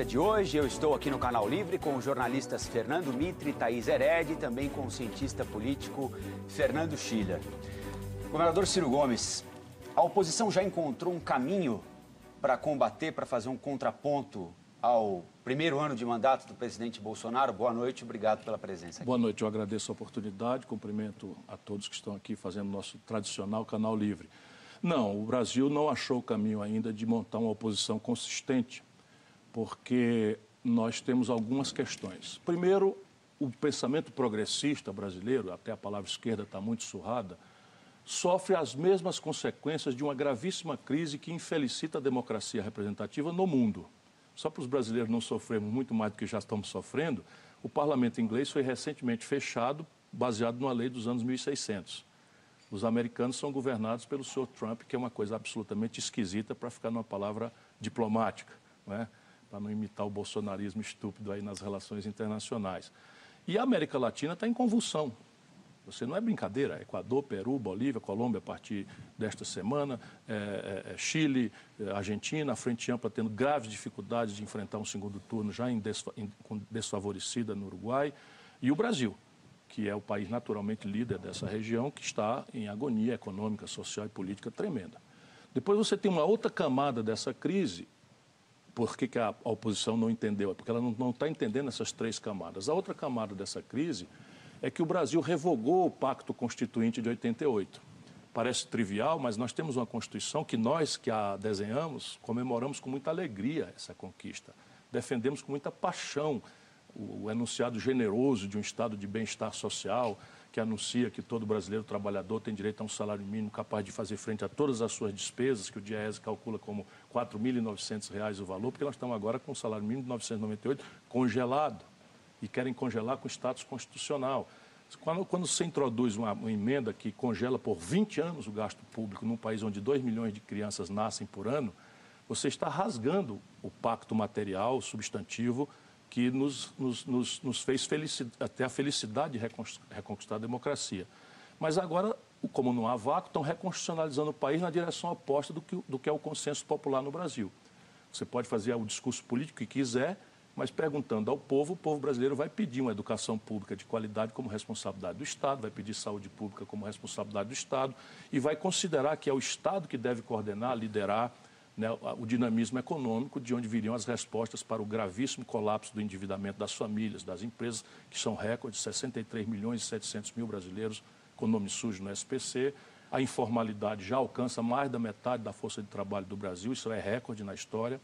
de hoje eu estou aqui no Canal Livre com os jornalistas Fernando Mitre Thaís Hered e também com o cientista político Fernando Schiller. Governador Ciro Gomes, a oposição já encontrou um caminho para combater, para fazer um contraponto ao primeiro ano de mandato do presidente Bolsonaro. Boa noite, obrigado pela presença. Aqui. Boa noite, eu agradeço a oportunidade, cumprimento a todos que estão aqui fazendo nosso tradicional Canal Livre. Não, o Brasil não achou o caminho ainda de montar uma oposição consistente, porque nós temos algumas questões. Primeiro, o pensamento progressista brasileiro, até a palavra esquerda está muito surrada, sofre as mesmas consequências de uma gravíssima crise que infelicita a democracia representativa no mundo. Só para os brasileiros não sofrermos muito mais do que já estamos sofrendo, o parlamento inglês foi recentemente fechado, baseado numa lei dos anos 1600. Os americanos são governados pelo Sr. Trump, que é uma coisa absolutamente esquisita para ficar numa palavra diplomática, não é? Para não imitar o bolsonarismo estúpido aí nas relações internacionais. E a América Latina está em convulsão. Você não é brincadeira. Equador, Peru, Bolívia, Colômbia a partir desta semana, é, é, é Chile, é, Argentina, a Frente Ampla tendo graves dificuldades de enfrentar um segundo turno já em desfa em, desfavorecida no Uruguai, e o Brasil, que é o país naturalmente líder dessa região, que está em agonia econômica, social e política tremenda. Depois você tem uma outra camada dessa crise. Por que, que a, a oposição não entendeu? É porque ela não está entendendo essas três camadas. A outra camada dessa crise é que o Brasil revogou o Pacto Constituinte de 88. Parece trivial, mas nós temos uma Constituição que nós que a desenhamos comemoramos com muita alegria essa conquista. Defendemos com muita paixão o, enunciado generoso de um estado de bem-estar social, que anuncia que todo brasileiro trabalhador tem direito a um salário mínimo capaz de fazer frente a todas as suas despesas, que o DIEESE calcula como R$ 4.900 o valor, porque nós estamos agora com o salário mínimo de 998 congelado e querem congelar com status constitucional. Quando, quando você introduz uma, uma, emenda que congela por 20 anos o gasto público num país onde 2 milhões de crianças nascem por ano, você está rasgando o pacto material, substantivo, que nos, nos, nos, nos fez até a felicidade de reconquistar a democracia. Mas agora, como não há vácuo, estão reconstitucionalizando o país na direção oposta do que, do que é o consenso popular no Brasil. Você pode fazer o discurso político que quiser, mas perguntando ao povo, o povo brasileiro vai pedir uma educação pública de qualidade como responsabilidade do Estado, vai pedir saúde pública como responsabilidade do Estado e vai considerar que é o Estado que deve coordenar, liderar né, o dinamismo econômico, de onde viriam as respostas para o gravíssimo colapso do endividamento das famílias, das empresas, que são recordes, 63 milhões e 700 mil brasileiros com nome sujo no SPC. A informalidade já alcança mais da metade da força de trabalho do Brasil, isso é recorde na história.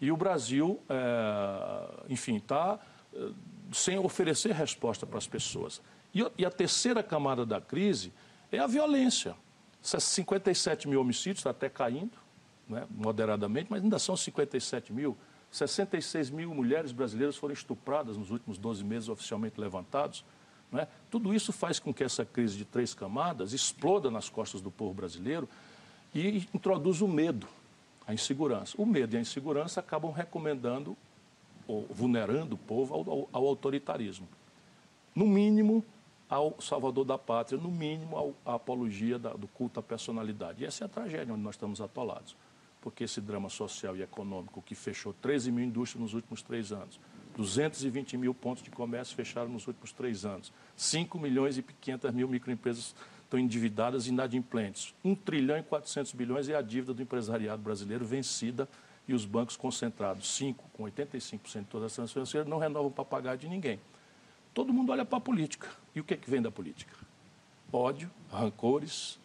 E o Brasil, é, enfim, está é, sem oferecer resposta para as pessoas. E, e a terceira camada da crise é a violência. 57 mil homicídios, está até caindo, né, moderadamente, mas ainda são 57 mil. 66 mil mulheres brasileiras foram estupradas nos últimos 12 meses oficialmente levantados. Né? Tudo isso faz com que essa crise de três camadas exploda nas costas do povo brasileiro e introduz o medo, a insegurança. O medo e a insegurança acabam recomendando ou vulnerando o povo ao, ao, ao autoritarismo. No mínimo, ao salvador da pátria, no mínimo, à apologia da, do culto à personalidade. E essa é a tragédia onde nós estamos atolados porque esse drama social e econômico que fechou 13 mil indústrias nos últimos três anos, 220 mil pontos de comércio fecharam nos últimos três anos, 5 milhões e 500 mil microempresas estão endividadas e inadimplentes, 1 trilhão e 400 bilhões é a dívida do empresariado brasileiro vencida e os bancos concentrados, 5, com 85% de todas as transferências financeiras, não renovam para pagar de ninguém. Todo mundo olha para a política. E o que, é que vem da política? Ódio, rancores,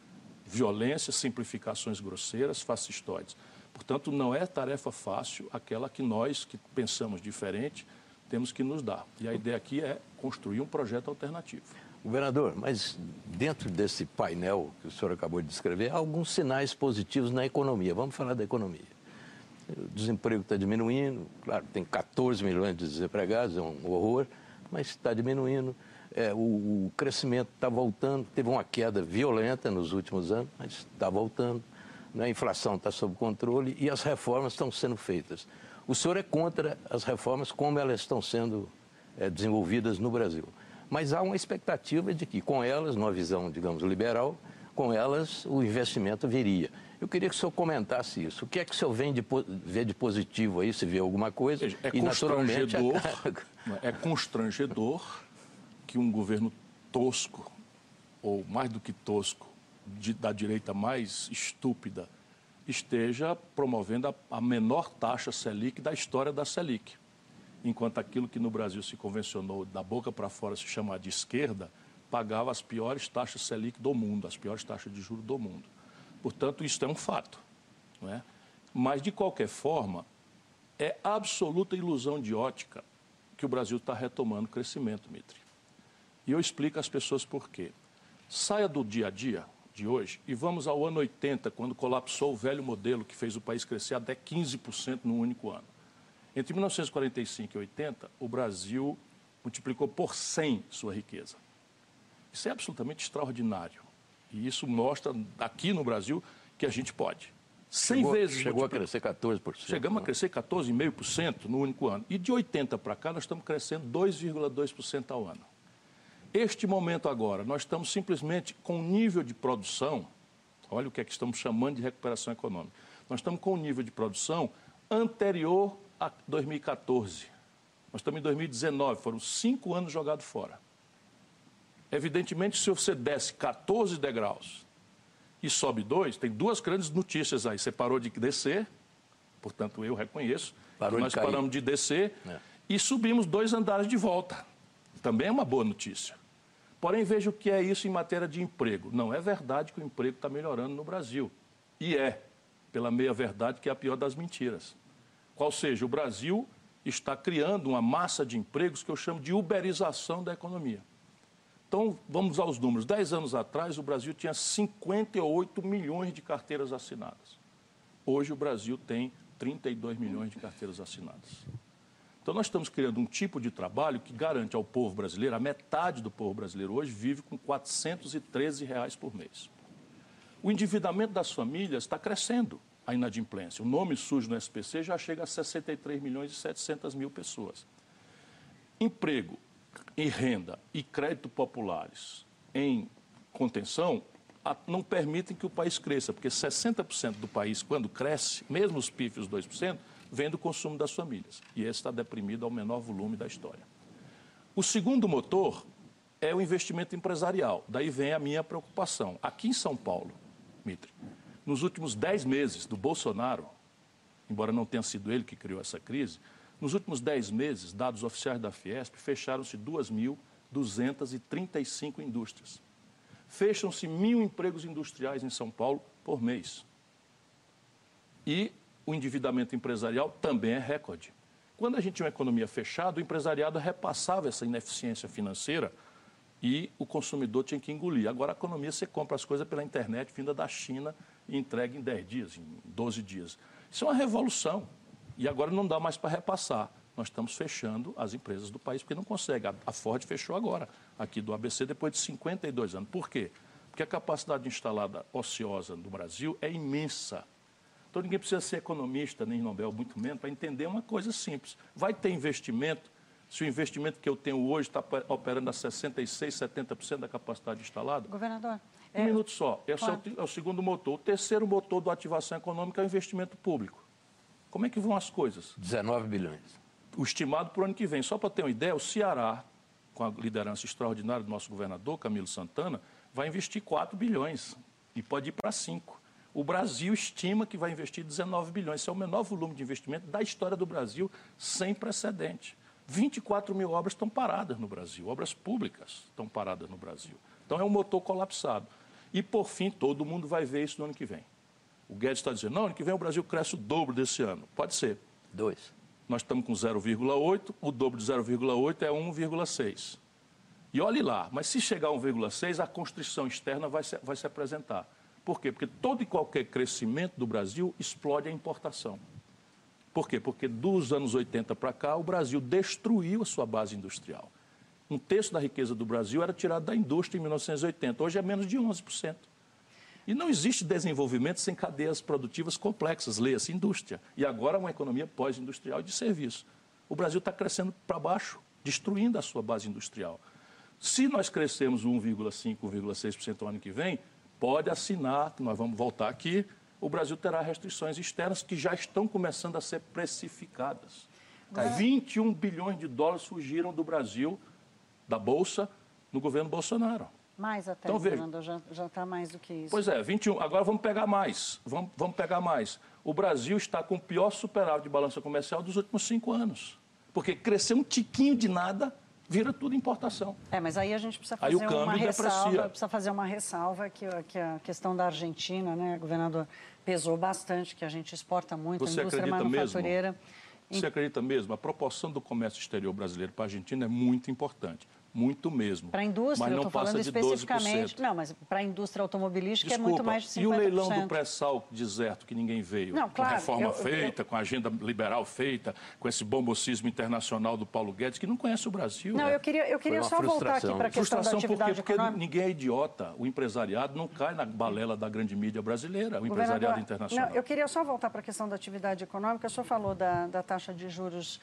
violência, simplificações grosseiras, fascistoides. Portanto, não é tarefa fácil aquela que nós, que pensamos diferente, temos que nos dar. E a ideia aqui é construir um projeto alternativo. Governador, mas dentro desse painel que o senhor acabou de descrever, há alguns sinais positivos na economia. Vamos falar da economia. O desemprego está diminuindo, claro, tem 14 milhões de desempregados, é um horror, mas está diminuindo. É, o, o, crescimento está voltando, teve uma queda violenta nos últimos anos, mas está voltando. Né? A inflação está sob controle e as reformas estão sendo feitas. O senhor é contra as reformas como elas estão sendo é, desenvolvidas no Brasil. Mas há uma expectativa de que, com elas, numa visão, digamos, liberal, com elas o investimento viria. Eu queria que o senhor comentasse isso. O que é que o senhor vê de, vê de positivo aí, se vê alguma coisa? É e, constrangedor, é constrangedor que um governo tosco, ou mais do que tosco, de, da direita mais estúpida, esteja promovendo a, a menor taxa Selic da história da Selic. Enquanto aquilo que no Brasil se convencionou da boca para fora se chamar de esquerda, pagava as piores taxas Selic do mundo, as piores taxas de juros do mundo. Portanto, isso é um fato. Não é? Mas, de qualquer forma, é absoluta ilusão de ótica que o Brasil está retomando crescimento, Mitri. E eu explico às pessoas por quê. Saia do dia a dia, de hoje e vamos ao ano 80, quando colapsou o velho modelo que fez o país crescer até 15% num único ano. Entre 1945 e 80, o Brasil multiplicou por 100 sua riqueza. Isso é absolutamente extraordinário. E isso mostra aqui no Brasil que a gente pode. 100 chegou, vezes. Chegou a crescer 14%. Chegamos a né? crescer 14,5% no único ano. E de 80 para cá, nós estamos crescendo 2,2% ao ano. Este momento agora, nós estamos simplesmente com um nível de produção, olha o que é que estamos chamando de recuperação econômica. Nós estamos com um nível de produção anterior a 2014. Nós estamos em 2019, foram cinco anos jogados fora. Evidentemente, se você desce 14 degraus e sobe dois, tem duas grandes notícias aí. Você parou de descer, portanto, eu reconheço. Parou nós paramos de descer é. e subimos dois andares de volta. Também é uma boa notícia. Porém, veja o que é isso em matéria de emprego. Não é verdade que o emprego está melhorando no Brasil. E é, pela meia-verdade, que é a pior das mentiras. Qual seja, o Brasil está criando uma massa de empregos que eu chamo de uberização da economia. Então, vamos aos números. Dez anos atrás, o Brasil tinha 58 milhões de carteiras assinadas. Hoje, o Brasil tem 32 milhões de carteiras assinadas. Então, nós estamos criando um tipo de trabalho que garante ao povo brasileiro, a metade do povo brasileiro hoje vive com 413 reais por mês. O endividamento das famílias está crescendo, a inadimplência. O nome sujo no SPC já chega a 63 milhões e 700 mil pessoas. Emprego e renda e crédito populares em contenção não permitem que o país cresça, porque 60% do país, quando cresce, mesmo os pífios 2%, vem do consumo das famílias. E esse está deprimido ao menor volume da história. O segundo motor é o investimento empresarial. Daí vem a minha preocupação. Aqui em São Paulo, Mitre, nos últimos 10 meses do Bolsonaro, embora não tenha sido ele que criou essa crise, nos últimos 10 meses, dados oficiais da Fiesp, fecharam-se 2.235 indústrias. Fecham-se mil empregos industriais em São Paulo por mês. E o endividamento empresarial também é recorde. Quando a gente tinha uma economia fechada, o empresariado repassava essa ineficiência financeira e o consumidor tinha que engolir. Agora, a economia, você compra as coisas pela internet, vinda da China, e entrega em 10 dias, em 12 dias. Isso é uma revolução. E agora não dá mais para repassar. Nós estamos fechando as empresas do país, porque não consegue. A Ford fechou agora, aqui do ABC, depois de 52 anos. Por quê? Porque a capacidade instalada ociosa no Brasil é imensa. Então ninguém precisa ser economista, nem Nobel, muito menos, para entender uma coisa simples. Vai ter investimento, se o investimento que eu tenho hoje está operando a 66%, 70% da capacidade instalada? Governador. Um é... minuto só. Esse é o, é o, segundo motor. O terceiro motor da ativação econômica é o investimento público. Como é que vão as coisas? 19 bilhões. O estimado para o ano que vem. Só para ter uma ideia, o Ceará, com a liderança extraordinária do nosso governador, Camilo Santana, vai investir 4 bilhões e pode ir para 5. O Brasil estima que vai investir 19 bilhões. Esse é o menor volume de investimento da história do Brasil, sem precedente. 24 mil obras estão paradas no Brasil, obras públicas estão paradas no Brasil. Então é um motor colapsado. E, por fim, todo mundo vai ver isso no ano que vem. O Guedes está dizendo, não, ano que vem o Brasil cresce o dobro desse ano. Pode ser. Dois. Nós estamos com 0,8, o dobro de 0,8 é 1,6. E olhe lá, mas se chegar a 1,6, a constrição externa vai se, vai se apresentar. Por quê? Porque todo e qualquer crescimento do Brasil explode a importação. Por quê? Porque dos anos 80 para cá, o Brasil destruiu a sua base industrial. Um terço da riqueza do Brasil era tirado da indústria em 1980, hoje é menos de 11%. E não existe desenvolvimento sem cadeias produtivas complexas, leia-se indústria. E agora uma economia pós-industrial de serviço. O Brasil está crescendo para baixo, destruindo a sua base industrial. Se nós crescermos 1,5%, 1,6% no ano que vem, pode assinar, nós vamos voltar aqui, o Brasil terá restrições externas que já estão começando a ser precificadas. Tá. 21 bilhões de dólares fugiram do Brasil, da Bolsa, no governo Bolsonaro. Mais até, então, veja, já está mais do que isso. Pois é, 21. Agora vamos pegar mais. Vamos, vamos pegar mais. O Brasil está com o pior superávit de balança comercial dos últimos cinco anos. Porque cresceu um tiquinho de nada, vira tudo importação. É, mas aí a gente precisa fazer uma ressalva, precisa fazer uma ressalva que, que a questão da Argentina, né, governador, pesou bastante, que a gente exporta muito, Você a indústria manufatureira. Mesmo? Você acredita mesmo? A proporção do comércio exterior brasileiro para a Argentina é muito importante. Muito mesmo. Para a indústria, mas não eu estou falando especificamente. Não, mas para a indústria automobilística Desculpa, é muito mais de 50%. E o leilão do pré-sal deserto que ninguém veio? Não, claro, com a reforma eu, feita, eu, com a agenda liberal feita, com esse bombocismo internacional do Paulo Guedes, que não conhece o Brasil. Não, né? eu queria, eu queria só voltar aqui para a questão da atividade porque, econômica. Porque ninguém é idiota. O empresariado não cai na balela da grande mídia brasileira, o empresariado internacional. Não, eu queria só voltar para a questão da atividade econômica. O senhor falou da, da taxa de juros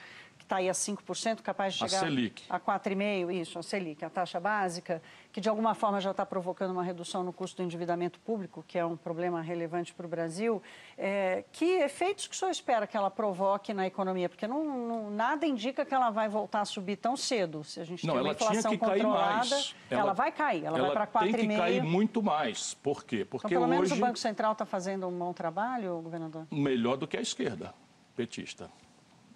está aí a 5%, capaz de chegar a, a 4,5%, isso, a Selic, a taxa básica, que de alguma forma já está provocando uma redução no custo do endividamento público, que é um problema relevante para o Brasil. É, que efeitos que o senhor espera que ela provoque na economia? Porque não, não, nada indica que ela vai voltar a subir tão cedo. Se a gente não, tem uma inflação controlada, ela, ela, vai cair, ela, ela vai para 4,5%. Tem que cair muito mais. Por quê? Porque então, pelo hoje... menos o Banco Central está fazendo um bom trabalho, governador? Melhor do que a esquerda petista.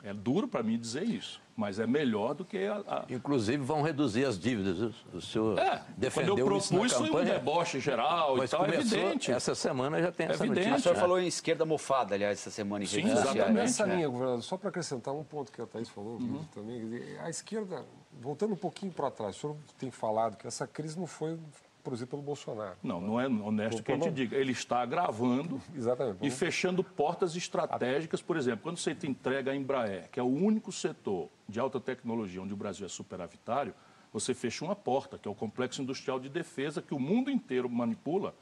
É duro para mim dizer isso, mas é melhor do que a, a... Inclusive vão reduzir as dívidas. O senhor é, defendeu quando eu propus isso na foi campanha, um deboche geral mas e tal, é evidente. Essa semana já tem é essa evidente. notícia. O senhor falou em esquerda mofada, aliás, essa semana em Sim, redes exatamente. Nessa linha, governador, só para acrescentar um ponto que a Thaís falou uhum. também, a esquerda, voltando um pouquinho para trás, o senhor tem falado que essa crise não foi produzido pelo Bolsonaro. Não, não é honesto que a gente diga. Ele está agravando Exatamente. e fechando portas estratégicas. Por exemplo, quando você entrega a Embraer, que é o único setor de alta tecnologia onde o Brasil é superavitário, você fecha uma porta, que é o complexo industrial de defesa que o mundo inteiro manipula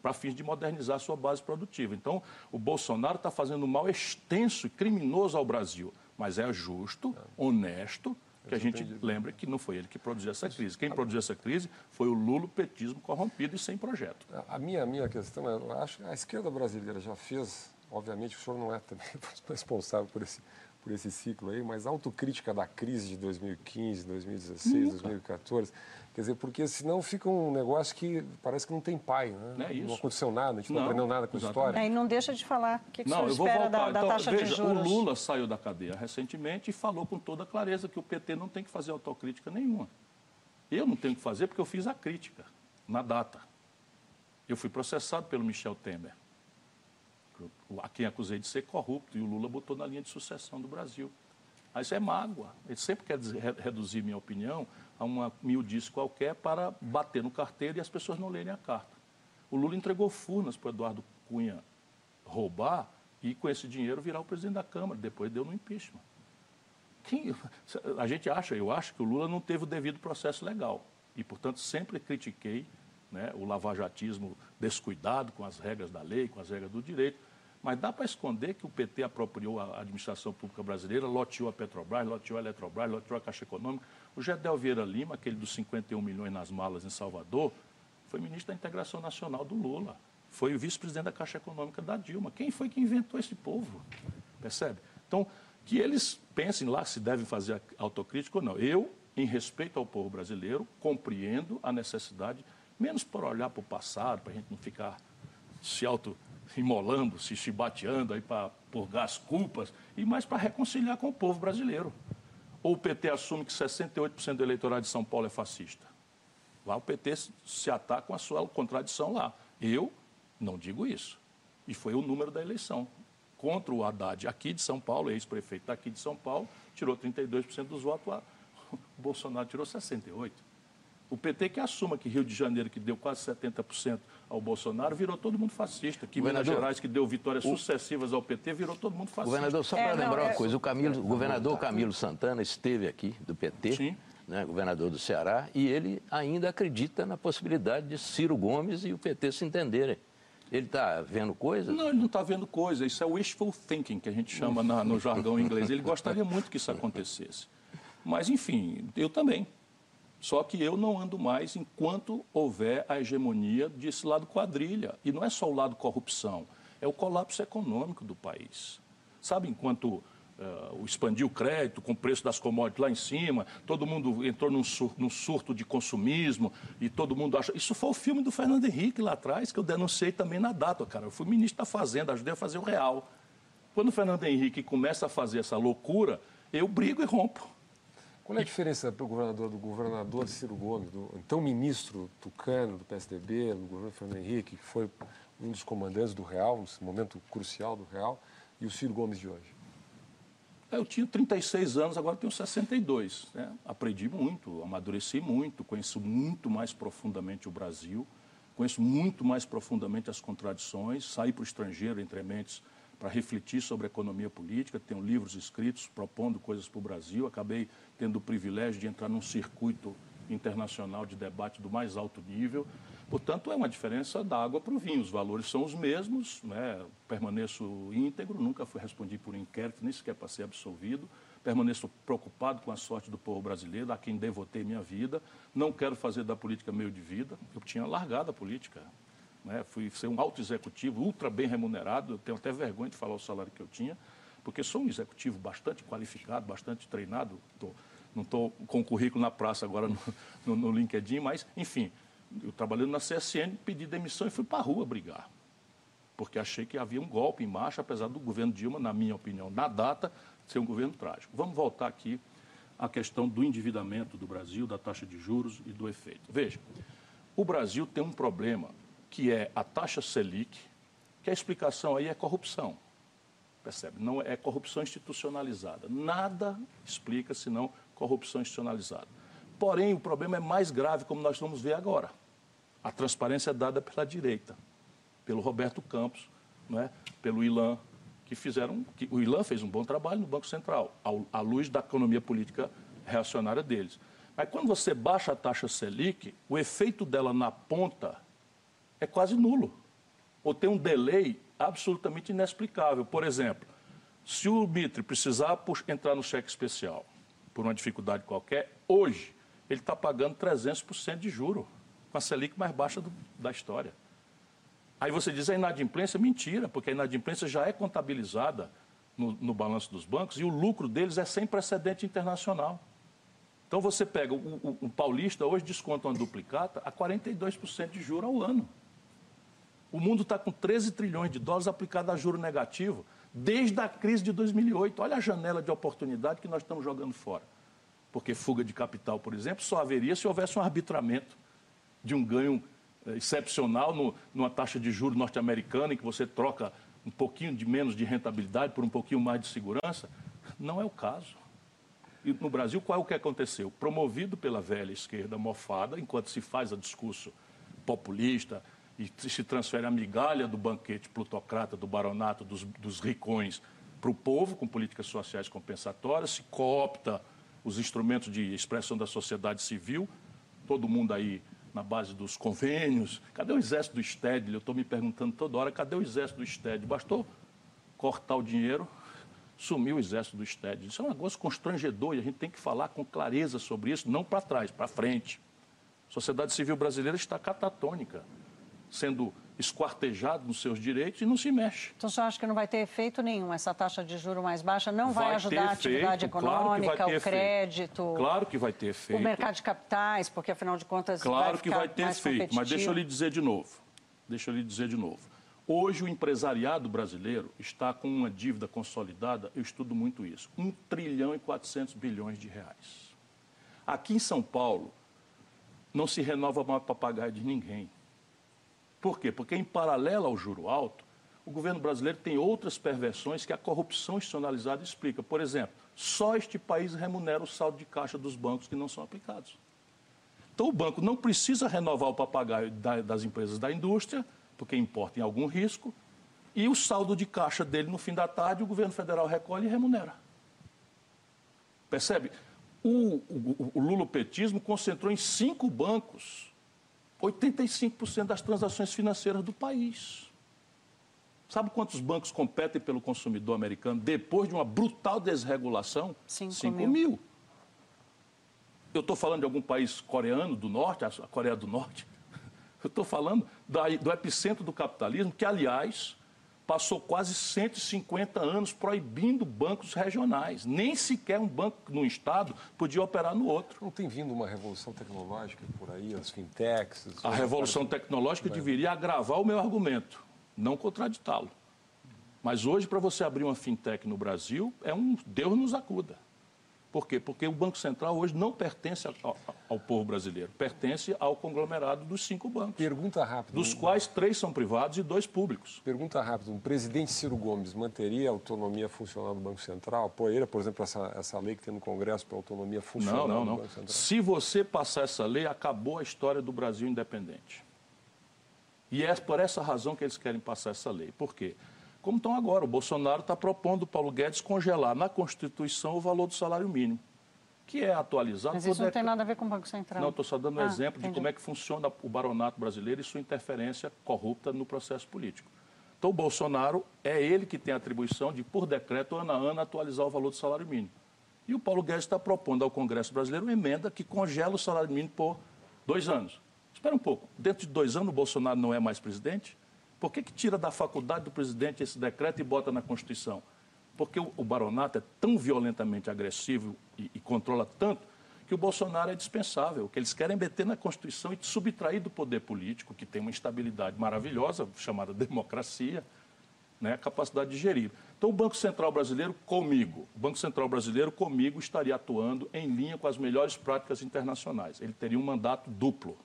para fins de modernizar sua base produtiva. Então, o Bolsonaro está fazendo um mal extenso e criminoso ao Brasil, mas é justo, honesto que a gente lembre que não foi ele que produziu essa crise. Quem produziu essa crise foi o lulopetismo corrompido e sem projeto. A minha, a minha questão é, eu acho que a esquerda brasileira já fez, obviamente o senhor não é também responsável por esse, por esse ciclo aí, mas a autocrítica da crise de 2015, 2016, Nunca. 2014, quer dizer, porque senão fica um negócio que parece que não tem pai, né? Não, é isso. não aconteceu nada, a gente não, não aprendeu nada com a história. É, e não deixa de falar o que, que não, o senhor espera da, da então, taxa veja, de juros. O Lula saiu da cadeia recentemente e falou com toda clareza que o PT não tem que fazer autocrítica nenhuma. Eu não tenho que fazer porque eu fiz a crítica na data. Eu fui processado pelo Michel Temer a quem acusei de ser corrupto, e o Lula botou na linha de sucessão do Brasil. Mas é mágoa. Ele sempre quer reduzir minha opinião a uma miudice qualquer para bater no carteiro e as pessoas não lerem a carta. O Lula entregou furnas para o Eduardo Cunha roubar e, com esse dinheiro, virar o presidente da Câmara. Depois deu no impeachment. Quem, a gente acha, eu acho que o Lula não teve o devido processo legal. E, portanto, sempre critiquei né, o lavajatismo descuidado com as regras da lei, com as regras do direito. Mas dá para esconder que o PT apropriou a administração pública brasileira, loteou a Petrobras, loteou a Eletrobras, loteou a Caixa Econômica. O Gedel Vieira Lima, aquele dos 51 milhões nas malas em Salvador, foi ministro da Integração Nacional do Lula. Foi o vice-presidente da Caixa Econômica da Dilma. Quem foi que inventou esse povo? Percebe? Então, que eles pensem lá se devem fazer autocrítica ou não. Eu, em respeito ao povo brasileiro, compreendo a necessidade, menos por olhar para o passado, para a gente não ficar se auto imolando, se chibateando aí para purgar as culpas, e mais para reconciliar com o povo brasileiro. Ou o PT assume que 68% do eleitorado de São Paulo é fascista? Lá o PT se ataca com a sua contradição lá. Eu não digo isso. E foi o número da eleição. Contra o Haddad aqui de São Paulo, ex-prefeito aqui de São Paulo, tirou 32% dos votos, o Bolsonaro tirou 68%. O PT que assuma que Rio de Janeiro, que deu quase 70% ao Bolsonaro, virou todo mundo fascista. Que Minas Gerais, que deu vitórias o... sucessivas ao PT, virou todo mundo fascista. Governador, só para é, lembrar uma é... coisa, o, Camilo, o governador Camilo Santana esteve aqui, do PT, né, governador do Ceará, e ele ainda acredita na possibilidade de Ciro Gomes e o PT se entenderem. Ele está vendo coisas? Não, ele não está vendo coisas. Isso é wishful thinking, que a gente chama na, no jargão inglês. Ele gostaria muito que isso acontecesse. Mas, enfim, eu também. Só que eu não ando mais enquanto houver a hegemonia desse lado quadrilha. E não é só o lado corrupção. é o colapso econômico do país. Sabe, enquanto uh, expandiu o crédito, com o preço das commodities lá em cima, todo mundo entrou num, sur num surto de consumismo e todo mundo acha. Isso foi o filme do Fernando Henrique lá atrás, que eu denunciei também na data, cara. Eu fui ministro da Fazenda, ajudei a fazer o real. Quando o Fernando Henrique começa a fazer essa loucura, eu brigo e rompo. Qual é a diferença para o governador do governador Ciro Gomes, do então ministro Tucano, do PSDB, do governo Fernando Henrique, que foi um dos comandantes do Real, nesse momento crucial do Real, e o Ciro Gomes de hoje? Eu tinha 36 anos, agora tenho 62. Né? Aprendi muito, amadureci muito, conheço muito mais profundamente o Brasil, conheço muito mais profundamente as contradições, saí para o estrangeiro, entre mentes, para refletir sobre economia política, tenho livros escritos propondo coisas para o Brasil, acabei tendo o privilégio de entrar num circuito internacional de debate do mais alto nível. Portanto, é uma diferença da água para o vinho. Os valores são os mesmos, né? permaneço íntegro, nunca fui respondido por inquérito, nem sequer para ser absolvido. Permaneço preocupado com a sorte do povo brasileiro, a quem devotei minha vida. Não quero fazer da política meio de vida. Eu tinha largado a política. Né? Fui ser um alto executivo, ultra bem remunerado. Eu tenho até vergonha de falar o salário que eu tinha, porque sou um executivo bastante qualificado, bastante treinado. Tô, não estou com o currículo na praça agora no, no, no LinkedIn, mas, enfim, eu trabalhando na CSN, pedi demissão e fui para a rua brigar. Porque achei que havia um golpe em marcha, apesar do governo Dilma, na minha opinião, na data, ser um governo trágico. Vamos voltar aqui à questão do endividamento do Brasil, da taxa de juros e do efeito. Veja, o Brasil tem um problema que é a taxa Selic, que a explicação aí é corrupção. Percebe? Não é corrupção institucionalizada. Nada explica senão corrupção institucionalizada. Porém, o problema é mais grave, como nós vamos ver agora. A transparência é dada pela direita, pelo Roberto Campos, não é? pelo Ilan, que fizeram. Que, o Ilan fez um bom trabalho no Banco Central, à luz da economia política reacionária deles. Mas quando você baixa a taxa Selic, o efeito dela na ponta é quase nulo. Ou tem um delay absolutamente inexplicável. Por exemplo, se o Mitre precisar entrar no cheque especial por uma dificuldade qualquer, hoje ele está pagando 300% de juro, com a Selic mais baixa do, da história. Aí você diz a inadimplência, mentira, porque a inadimplência já é contabilizada no, no balanço dos bancos e o lucro deles é sem precedente internacional. Então você pega o, o, o paulista hoje desconta uma duplicata a 42% de juro ao ano. O mundo está com 13 trilhões de dólares aplicado a juro negativo desde a crise de 2008. Olha a janela de oportunidade que nós estamos jogando fora porque fuga de capital, por exemplo, só haveria se houvesse um arbitramento de um ganho eh, excepcional no, numa taxa de juros norte-americana, em que você troca um pouquinho de menos de rentabilidade por um pouquinho mais de segurança. Não é o caso. E no Brasil, qual é o que aconteceu? Promovido pela velha esquerda mofada, enquanto se faz a discurso populista e se transfere a migalha do banquete plutocrata, do baronato, dos, dos ricões para o povo, com políticas sociais compensatórias, se coopta os instrumentos de expressão da sociedade civil, todo mundo aí na base dos convênios. Cadê o exército do STED? Eu estou me perguntando toda hora, cadê o exército do STED? Bastou cortar o dinheiro, sumiu o exército do STED. Isso é um negócio constrangedor e a gente tem que falar com clareza sobre isso, não para trás, para frente. A sociedade civil brasileira está catatônica, sendo esquartejado nos seus direitos e não se mexe. Então, você acha que não vai ter efeito nenhum? Essa taxa de juro mais baixa não vai, vai ajudar a atividade efeito, econômica, claro o crédito? Claro que vai ter efeito. O mercado de capitais, porque, afinal de contas, Claro vai que vai ter efeito, mas deixa eu lhe dizer de novo. Deixa eu lhe dizer de novo. Hoje, o empresariado brasileiro está com uma dívida consolidada, eu estudo muito isso, 1 trilhão e 400 bilhões de reais. Aqui em São Paulo, não se renova mais papagaio de ninguém. Por quê? Porque, em paralelo ao juro alto, o governo brasileiro tem outras perversões que a corrupção institucionalizada explica. Por exemplo, só este país remunera o saldo de caixa dos bancos que não são aplicados. Então, o banco não precisa renovar o papagaio das empresas da indústria, porque importa em algum risco, e o saldo de caixa dele no fim da tarde, o governo federal recolhe e remunera. Percebe? O, o, o lulopetismo concentrou em cinco bancos 85% das transações financeiras do país. Sabe quantos bancos competem pelo consumidor americano depois de uma brutal desregulação? 5 mil. mil. Eu estou falando de algum país coreano do norte, a Coreia do Norte. Eu estou falando da, do epicentro do capitalismo, que, aliás, passou quase 150 anos proibindo bancos regionais. Nem sequer um banco no estado podia operar no outro. Não tem vindo uma revolução tecnológica por aí, as fintechs? A revolução tecnológica deveria agravar o meu argumento, não contraditá-lo. Mas hoje, para você abrir uma fintech no Brasil, é um Deus nos acuda. Por quê? Porque o Banco Central hoje não pertence ao, ao, povo brasileiro, pertence ao conglomerado dos cinco bancos. Pergunta rápida. Dos quais três são privados e dois públicos. Pergunta rápida. O presidente Ciro Gomes manteria a autonomia funcional do Banco Central? Apoiaria, por exemplo, essa, essa lei que tem no Congresso para a autonomia funcional não, não, do não. Banco Central? Se você passar essa lei, acabou a história do Brasil independente. E é por essa razão que eles querem passar essa lei. Por quê? Como estão agora. O Bolsonaro está propondo o Paulo Guedes congelar na Constituição o valor do salário mínimo, que é atualizado. Mas isso não tem nada a ver com o Banco Central. Não, estou só dando um ah, exemplo entendi. de como é que funciona o baronato brasileiro e sua interferência corrupta no processo político. Então, o Bolsonaro é ele que tem a atribuição de, por decreto, ano a ano, atualizar o valor do salário mínimo. E o Paulo Guedes está propondo ao Congresso brasileiro uma emenda que congela o salário mínimo por dois anos. Espera um pouco. Dentro de dois anos, o Bolsonaro não é mais presidente? Por que, que tira da faculdade do presidente esse decreto e bota na Constituição? Porque o, o baronato é tão violentamente agressivo e, e, controla tanto que o Bolsonaro é dispensável, que eles querem meter na Constituição e subtrair do poder político, que tem uma estabilidade maravilhosa, chamada democracia, né, a capacidade de gerir. Então, o Banco Central Brasileiro comigo, o Banco Central Brasileiro comigo estaria atuando em linha com as melhores práticas internacionais. Ele teria um mandato duplo.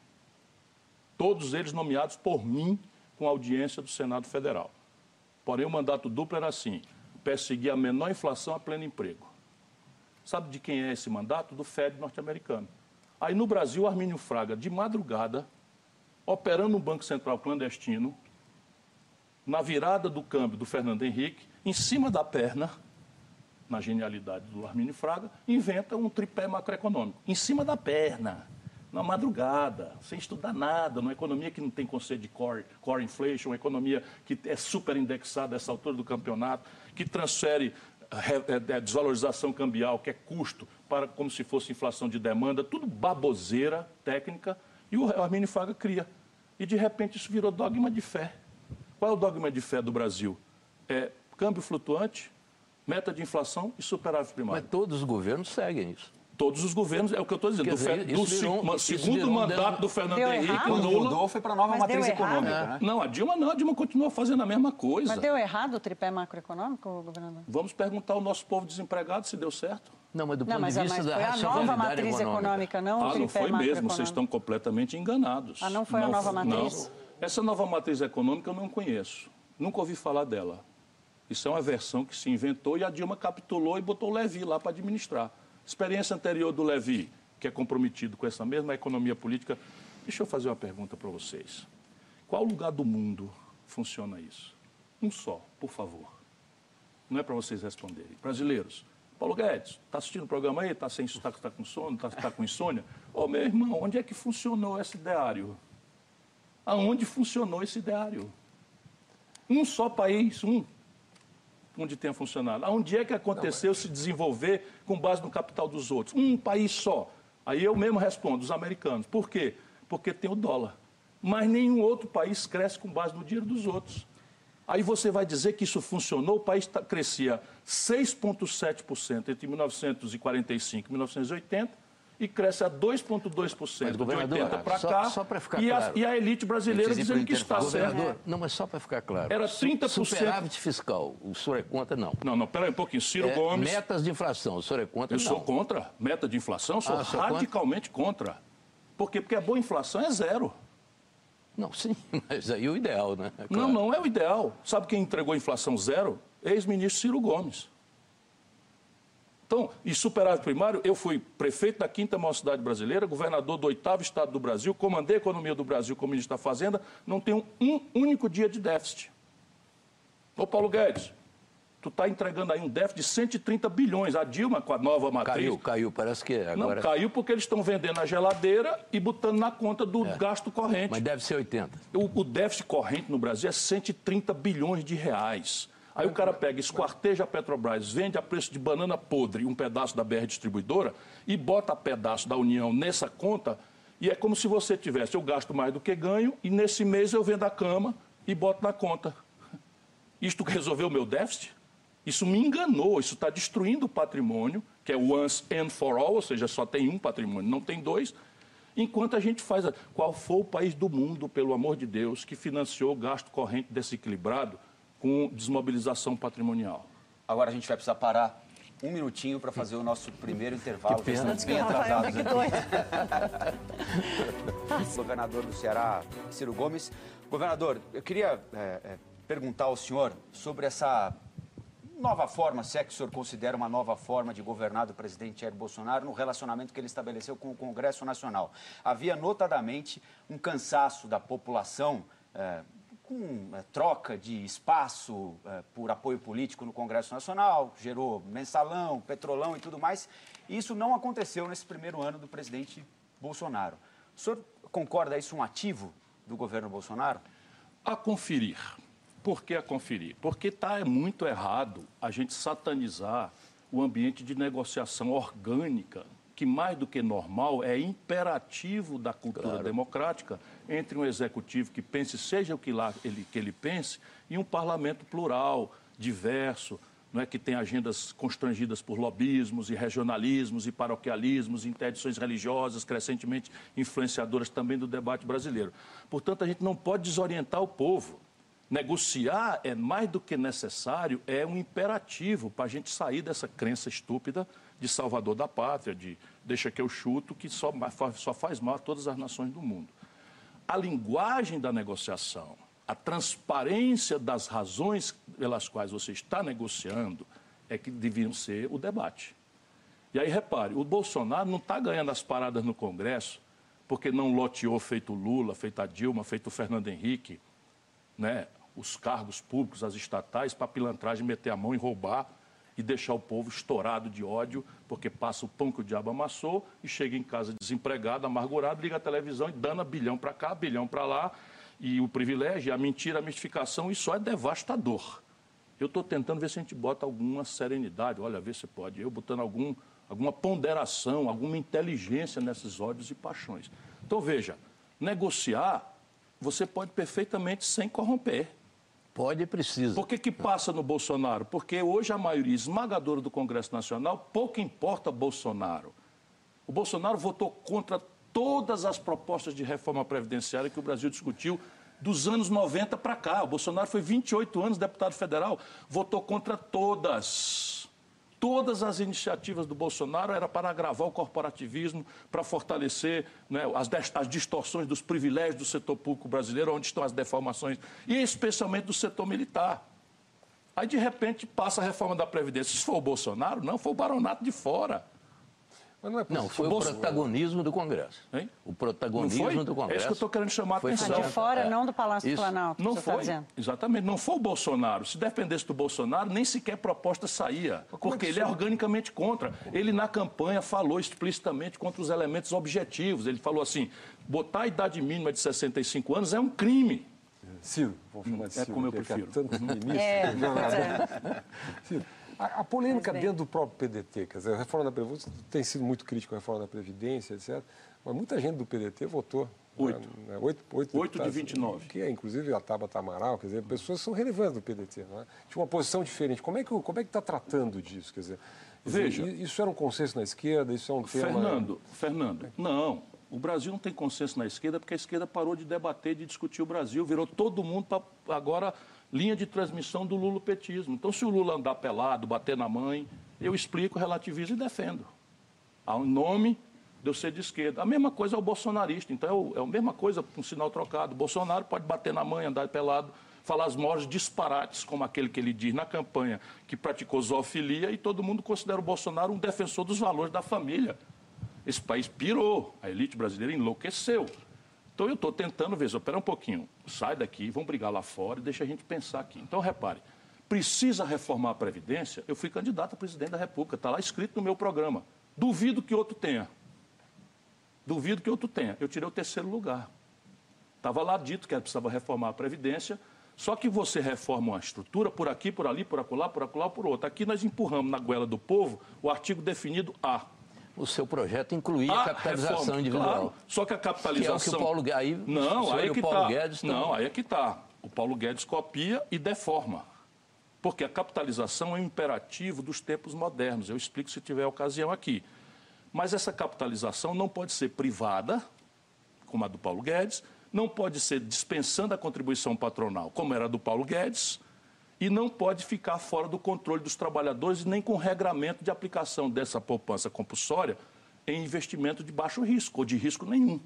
Todos eles nomeados por mim com audiência do Senado Federal. Porém, o mandato duplo era assim: perseguir a menor inflação a pleno emprego. Sabe de quem é esse mandato? Do Fed norte-americano. Aí no Brasil, Armínio Fraga, de madrugada, operando um Banco Central clandestino, na virada do câmbio do Fernando Henrique, em cima da perna, na genialidade do Armínio Fraga, inventa um tripé macroeconômico. Em cima da perna na madrugada, sem estudar nada, numa economia que não tem conceito de core, core inflation, uma economia que é super indexada a essa altura do campeonato, que transfere é, é, desvalorização cambial, que é custo, para como se fosse inflação de demanda, tudo baboseira técnica, e o Arminio Faga cria. E de repente isso virou dogma de fé. Qual é o dogma de fé do Brasil? É câmbio flutuante, meta de inflação e superávit primário. Mas todos os governos seguem isso todos os governos, é o que eu estou dizendo, dizer, do, do virou, segundo mandato do Fernando deu Henrique? Lula... mudou foi para a nova Mas matriz econômica. É. Né? Não, a Dilma não, a Dilma continua fazendo a mesma coisa. Mas deu errado o tripé macroeconômico, governador? Vamos perguntar ao nosso povo desempregado se deu certo. Não, mas do ponto não, mas, de vista da foi a nova matriz econômica, econômica não ah, o não foi mesmo, vocês estão completamente enganados. Ah, não foi não, a nova matriz? Não. Essa nova matriz econômica eu não conheço, nunca ouvi falar dela. Isso é uma versão que se inventou e a Dilma capitulou e botou o Levi lá para administrar. Experiência anterior do Levi, que é comprometido com essa mesma economia política. Deixa eu fazer uma pergunta para vocês. Qual lugar do mundo funciona isso? Um só, por favor. Não é para vocês responderem. Brasileiros, Paulo Guedes, está assistindo o programa aí? Está sem está, tá com sono? Está tá com insônia? Ô, meu irmão, onde é que funcionou esse ideário? Aonde funcionou esse ideário? Um só país, um onde tenha funcionado. Onde é que aconteceu se desenvolver com base no capital dos outros? Um país só. Aí eu mesmo respondo, os americanos. Por quê? Porque tem o dólar. Mas nenhum outro país cresce com base no dinheiro dos outros. Aí você vai dizer que isso funcionou, o país tá, crescia 6,7% entre 1945 e 1980 e cresce a 2,2% de 80 para cá. Só para ficar e, claro. a, e a elite brasileira dizendo que está certo. Não, mas só para ficar claro. Era 30%. Superávit fiscal, o senhor é contra, não. Não, não, peraí um pouquinho. Ciro é, Gomes. Metas de inflação, o senhor é contra, Eu não. sou contra. Meta de inflação, sou ah, radicalmente contra? contra. Por quê? Porque a boa inflação é zero. Não, sim, mas aí é o ideal, né? É claro. Não, não é o ideal. Sabe quem entregou a inflação zero? Ex-ministro Ciro Gomes. Então, e superávit primário, eu fui prefeito da quinta maior cidade brasileira, governador do oitavo estado do Brasil, comandei a economia do Brasil como ministro da Fazenda, não tenho um único dia de déficit. Ô Paulo Guedes, tu está entregando aí um déficit de 130 bilhões. A Dilma, com a nova matriz... Caiu, caiu, parece que é agora... Não, caiu porque eles estão vendendo a geladeira e botando na conta do é. gasto corrente. Mas deve ser 80. O, o déficit corrente no Brasil é 130 bilhões de reais. Aí o cara pega, esquarteja a Petrobras, vende a preço de banana podre um pedaço da BR Distribuidora e bota pedaço da União nessa conta e é como se você tivesse, eu gasto mais do que ganho e nesse mês eu vendo a cama e boto na conta. Isto resolveu o meu déficit? Isso me enganou, isso está destruindo o patrimônio, que é once and for all, ou seja, só tem um patrimônio, não tem dois. Enquanto a gente faz. Qual foi o país do mundo, pelo amor de Deus, que financiou gasto corrente desequilibrado com desmobilização patrimonial? Agora a gente vai precisar parar um minutinho para fazer o nosso primeiro intervalo. Que pena. Bem atrasados. Governador do Ceará, Ciro Gomes. Governador, eu queria é, é, perguntar ao senhor sobre essa nova forma, se é que o senhor considera uma nova forma de governar do presidente Jair Bolsonaro no relacionamento que ele estabeleceu com o Congresso Nacional. Havia notadamente um cansaço da população é, com é, troca de espaço é, por apoio político no Congresso Nacional, gerou mensalão, petrolão e tudo mais. E isso não aconteceu nesse primeiro ano do presidente Bolsonaro. O senhor concorda isso um ativo do governo Bolsonaro? A conferir. Por que a conferir? Porque está muito errado a gente satanizar o ambiente de negociação orgânica, que mais do que normal é imperativo da cultura claro. democrática entre um executivo que pense, seja o que, lá ele, que ele pense, e um parlamento plural, diverso, não é, que tem agendas constrangidas por lobismos e regionalismos e paroquialismos, interdições religiosas crescentemente influenciadoras também do debate brasileiro. Portanto, a gente não pode desorientar o povo. Negociar é mais do que necessário, é um imperativo para a gente sair dessa crença estúpida de salvador da pátria, de deixa que eu chuto, que só, só faz mal a todas as nações do mundo. A linguagem da negociação, a transparência das razões pelas quais você está negociando, é que deviam ser o debate. E aí, repare, o Bolsonaro não está ganhando as paradas no Congresso porque não loteou feito Lula, feito a Dilma, feito o Fernando Henrique, né? os cargos públicos, as estatais, para pilantragem, meter a mão e roubar e deixar o povo estourado de ódio, porque passa o pão que o diabo amassou e chega em casa desempregado, amargurado, liga a televisão e dana bilhão para cá, bilhão para lá. E o privilégio, a mentira, a mistificação, isso é devastador. Eu estou tentando ver se a gente bota alguma serenidade, olha, ver se pode. Eu botando algum, alguma ponderação, alguma inteligência nesses ódios e paixões. Então, veja, negociar, você pode perfeitamente sem corromper. Pode e precisa. Por que, que passa no Bolsonaro? Porque hoje a maioria esmagadora do Congresso Nacional pouco importa Bolsonaro. O Bolsonaro votou contra todas as propostas de reforma previdenciária que o Brasil discutiu dos anos 90 para cá. O Bolsonaro foi 28 anos deputado federal, votou contra todas. Todas as iniciativas do Bolsonaro era para agravar o corporativismo, para fortalecer né, as, as, distorções dos privilégios do setor público brasileiro, onde estão as deformações, e especialmente do setor militar. Aí, de repente, passa a reforma da Previdência. Se for o Bolsonaro, não, foi o baronato de fora. Mas não, é não foi o, protagonismo do Congresso. Hein? O protagonismo do Congresso. É isso que eu estou querendo chamar a atenção. De fora, é. não do Palácio isso. Planalto. Não tá foi. Tá exatamente. Não foi o Bolsonaro. Se dependesse do Bolsonaro, nem sequer proposta saía. Porque é ele é organicamente contra. Ele, na campanha, falou explicitamente contra os elementos objetivos. Ele falou assim: botar a idade mínima de 65 anos é um crime. Ciro, vou chamar de Ciro. É como eu prefiro. É tanto ministro. É, é. Ciro, a, a polêmica dentro do próprio PDT, quer dizer, a reforma da Previdência tem sido muito crítico a reforma da Previdência, etc. Mas muita gente do PDT votou. Oito. Né, oito, oito, oito de 29. Que é, inclusive, a Tabata Amaral, quer dizer, pessoas que são relevantes do PDT. Né? Tinha uma posição diferente. Como é que é está tratando disso? Quer dizer, Veja, isso era um consenso na esquerda, isso é um tema... Fernando, Fernando, não. O Brasil não tem consenso na esquerda porque a esquerda parou de debater, de discutir o Brasil, virou todo mundo para agora linha de transmissão do lulopetismo. Então, se o Lula andar pelado, bater na mãe, eu explico, relativizo e defendo. Há um nome de eu ser de esquerda. A mesma coisa é o bolsonarista. Então, é, é a mesma coisa, um sinal trocado. Bolsonaro pode bater na mãe, andar pelado, falar as maiores disparates, como aquele que ele diz na campanha, que praticou zoofilia, e todo mundo considera o Bolsonaro um defensor dos valores da família. Esse país pirou, a elite brasileira enlouqueceu. Então eu estou tentando ver, espera um pouquinho, sai daqui, vamos brigar lá fora e deixa a gente pensar aqui. Então repare, precisa reformar a Previdência? Eu fui candidato a presidente da República, está lá escrito no meu programa. Duvido que outro tenha. Duvido que outro tenha. Eu tirei o terceiro lugar. Estava lá dito que precisava reformar a Previdência, só que você reforma uma estrutura por aqui, por ali, por acolá, por acolá, por outro. Aqui nós empurramos na goela do povo o artigo definido A o seu projeto incluía a, capitalização reforma, individual. Claro, só que a capitalização. Que é o que o Paulo aí, não, aí é que Paulo tá. Guedes Não, aí é que está. O Paulo Guedes copia e deforma. Porque a capitalização é um imperativo dos tempos modernos. Eu explico se tiver ocasião aqui. Mas essa capitalização não pode ser privada, como a do Paulo Guedes, não pode ser dispensando a contribuição patronal, como era a do Paulo Guedes, e não pode ficar fora do controle dos trabalhadores, nem com regramento de aplicação dessa poupança compulsória em investimento de baixo risco, ou de risco nenhum,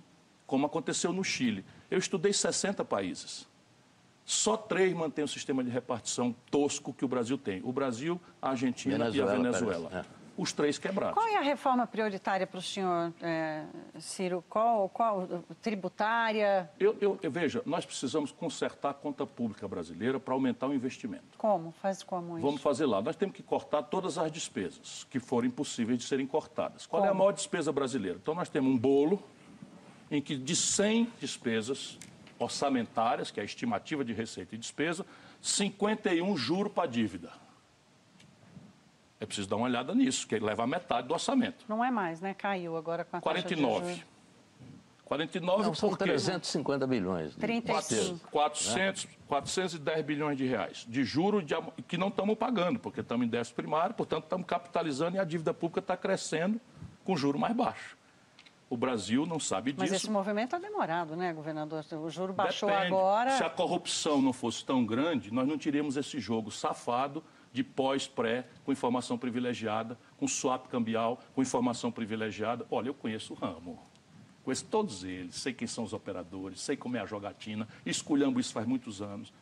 como aconteceu no Chile. Eu estudei 60 países. Só três mantêm o sistema de repartição tosco que o Brasil tem: o Brasil, a Argentina Venezuela, e a Venezuela. Os três quebrados. Qual é a reforma prioritária para o senhor, é, Ciro? Qual, qual tributária? Eu, eu, eu, veja, nós precisamos consertar a conta pública brasileira para aumentar o investimento. Como? Faz como isso? Vamos fazer lá. Nós temos que cortar todas as despesas que forem possíveis de serem cortadas. Qual como? é a maior despesa brasileira? Então, nós temos um bolo em que de 100 despesas, orçamentárias, que é a estimativa de receita e despesa, 51 juro para dívida. É preciso dar uma olhada nisso, que leva a metade do orçamento. Não é mais, né? Caiu agora com a 49. taxa de 49 Não, são 350 bilhões. 35. 400, 410 bilhões de reais de juros de, que não estamos pagando, porque estamos em déficit primário, portanto estamos capitalizando e a dívida pública está crescendo com juro mais baixo. O Brasil não sabe disso. Mas esse movimento é demorado, né, governador? O juro baixou Depende. agora. Se a corrupção não fosse tão grande, nós não teríamos esse jogo safado de pós-pré, com informação privilegiada, com swap cambial, com informação privilegiada. Olha, eu conheço o ramo. Conheço todos eles, sei quem são os operadores, sei como é a jogatina, esculhambo isso faz muitos anos.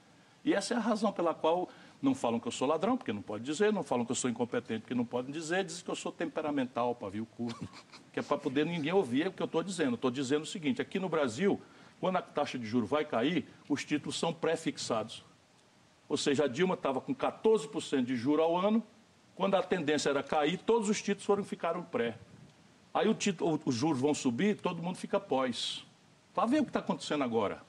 E essa é a razão pela qual não falam que eu sou ladrão, porque não pode dizer, não falam que eu sou incompetente, porque não podem dizer, dizem que eu sou temperamental, pavio curto, que é para poder ninguém ouvir o que eu estou dizendo. Estou dizendo o seguinte, aqui no Brasil, quando a taxa de juros vai cair, os títulos são pré-fixados. Ou seja, a Dilma estava com 14% de juro ao ano, quando a tendência era cair, todos os títulos foram ficaram pré. Aí o título, os juros vão subir, todo mundo fica pós. Para ver o que está acontecendo agora.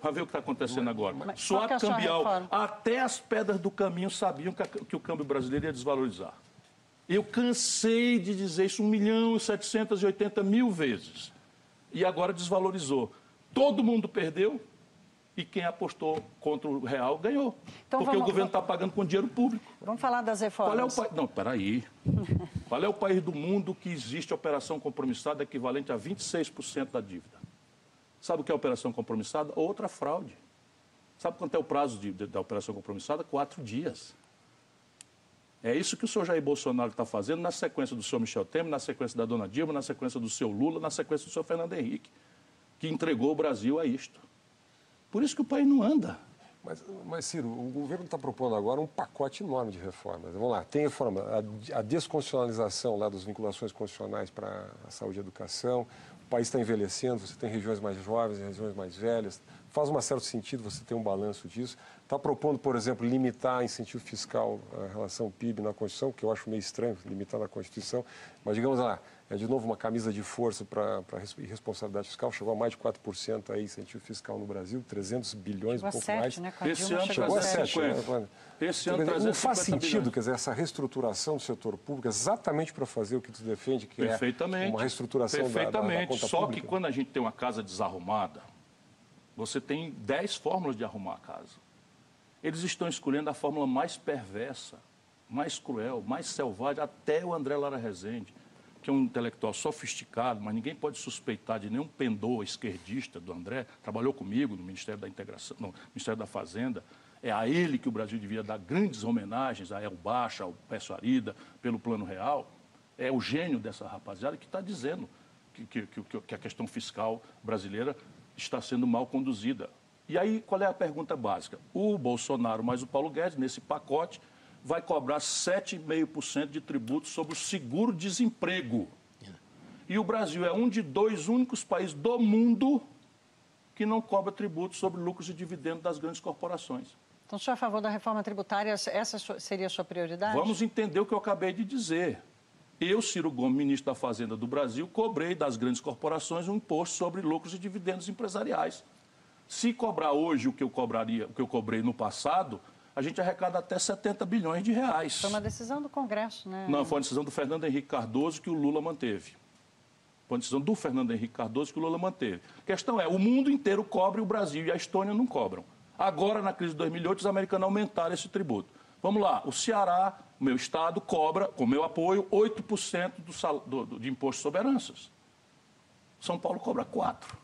Para ver o que está acontecendo agora. Mas, Swap é cambial. Até as pedras do caminho sabiam que, a, que o câmbio brasileiro ia desvalorizar. Eu cansei de dizer isso 1 milhão e 780 mil vezes. E agora desvalorizou. Todo mundo perdeu e quem apostou contra o real ganhou. Então, porque vamos, o governo está pagando com dinheiro público. Vamos falar das reformas. Qual é o país? Não, peraí. Qual é o país do mundo que existe operação compromissada equivalente a 26% da dívida? Sabe o que é operação compromissada? Outra fraude. Sabe quanto é o prazo de, de, da operação compromissada? Quatro dias. É isso que o senhor Jair Bolsonaro está fazendo na sequência do senhor Michel Temer, na sequência da dona Dilma, na sequência do seu Lula, na sequência do senhor Fernando Henrique, que entregou o Brasil a isto. Por isso que o país não anda. Mas, mas, Ciro, o governo está propondo agora um pacote enorme de reformas. Vamos lá, tem reforma, a, a desconstitucionalização lá das vinculações constitucionais para a saúde e a educação, país está envelhecendo, você tem regiões mais jovens, regiões mais velhas, faz um certo sentido você ter um balanço disso. Está propondo, por exemplo, limitar incentivo fiscal a relação PIB na Constituição, que eu acho meio estranho limitar na Constituição, mas digamos lá, é de novo uma camisa de força para responsabilidade fiscal, chegou a mais de 4% aí incentivo fiscal no Brasil, 300 bilhões, chegou um pouco 7, mais. Né? Esse ano chegou a 7. Né? Esse ano dizer, não faz sentido, bilhões. quer dizer, essa reestruturação do setor público exatamente para fazer o que tu defende, que é uma reestruturação Perfeitamente. Da, da, Só pública. que quando a gente tem uma casa desarrumada, você tem 10 fórmulas de arrumar a casa. Eles estão escolhendo a fórmula mais perversa, mais cruel, mais selvagem, até o André Lara Rezende, que é um intelectual sofisticado, mas ninguém pode suspeitar de nenhum pendor esquerdista do André, trabalhou comigo no Ministério da Integração, no Ministério da Fazenda, é a ele que o Brasil devia dar grandes homenagens, a El Baixa, ao Peço Arida, pelo Plano Real. É o gênio dessa rapaziada que está dizendo que, que, que, que a questão fiscal brasileira está sendo mal conduzida. E aí, qual é a pergunta básica? O Bolsonaro mais o Paulo Guedes, nesse pacote, vai cobrar 7,5% de tributo sobre o seguro-desemprego. E o Brasil é um de dois únicos países do mundo que não cobra tributo sobre lucros e dividendos das grandes corporações. Então, o senhor é a favor da reforma tributária? Essa seria a sua prioridade? Vamos entender o que eu acabei de dizer. Eu, Ciro Gomes, ministro da Fazenda do Brasil, cobrei das grandes corporações um imposto sobre lucros e dividendos empresariais. Se cobrar hoje o que eu cobraria, o que eu cobrei no passado, a gente arrecada até 70 bilhões de reais. Foi uma decisão do Congresso, né? Não, foi uma decisão do Fernando Henrique Cardoso que o Lula manteve. Foi uma decisão do Fernando Henrique Cardoso que o Lula manteve. A questão é, o mundo inteiro cobre o Brasil e a Estônia não cobram. Agora, na crise de 2008, os americanos aumentaram esse tributo. Vamos lá, o Ceará, meu estado, cobra, com meu apoio, 8% do, sal, do, do, de imposto sobre heranças. São Paulo cobra 4%.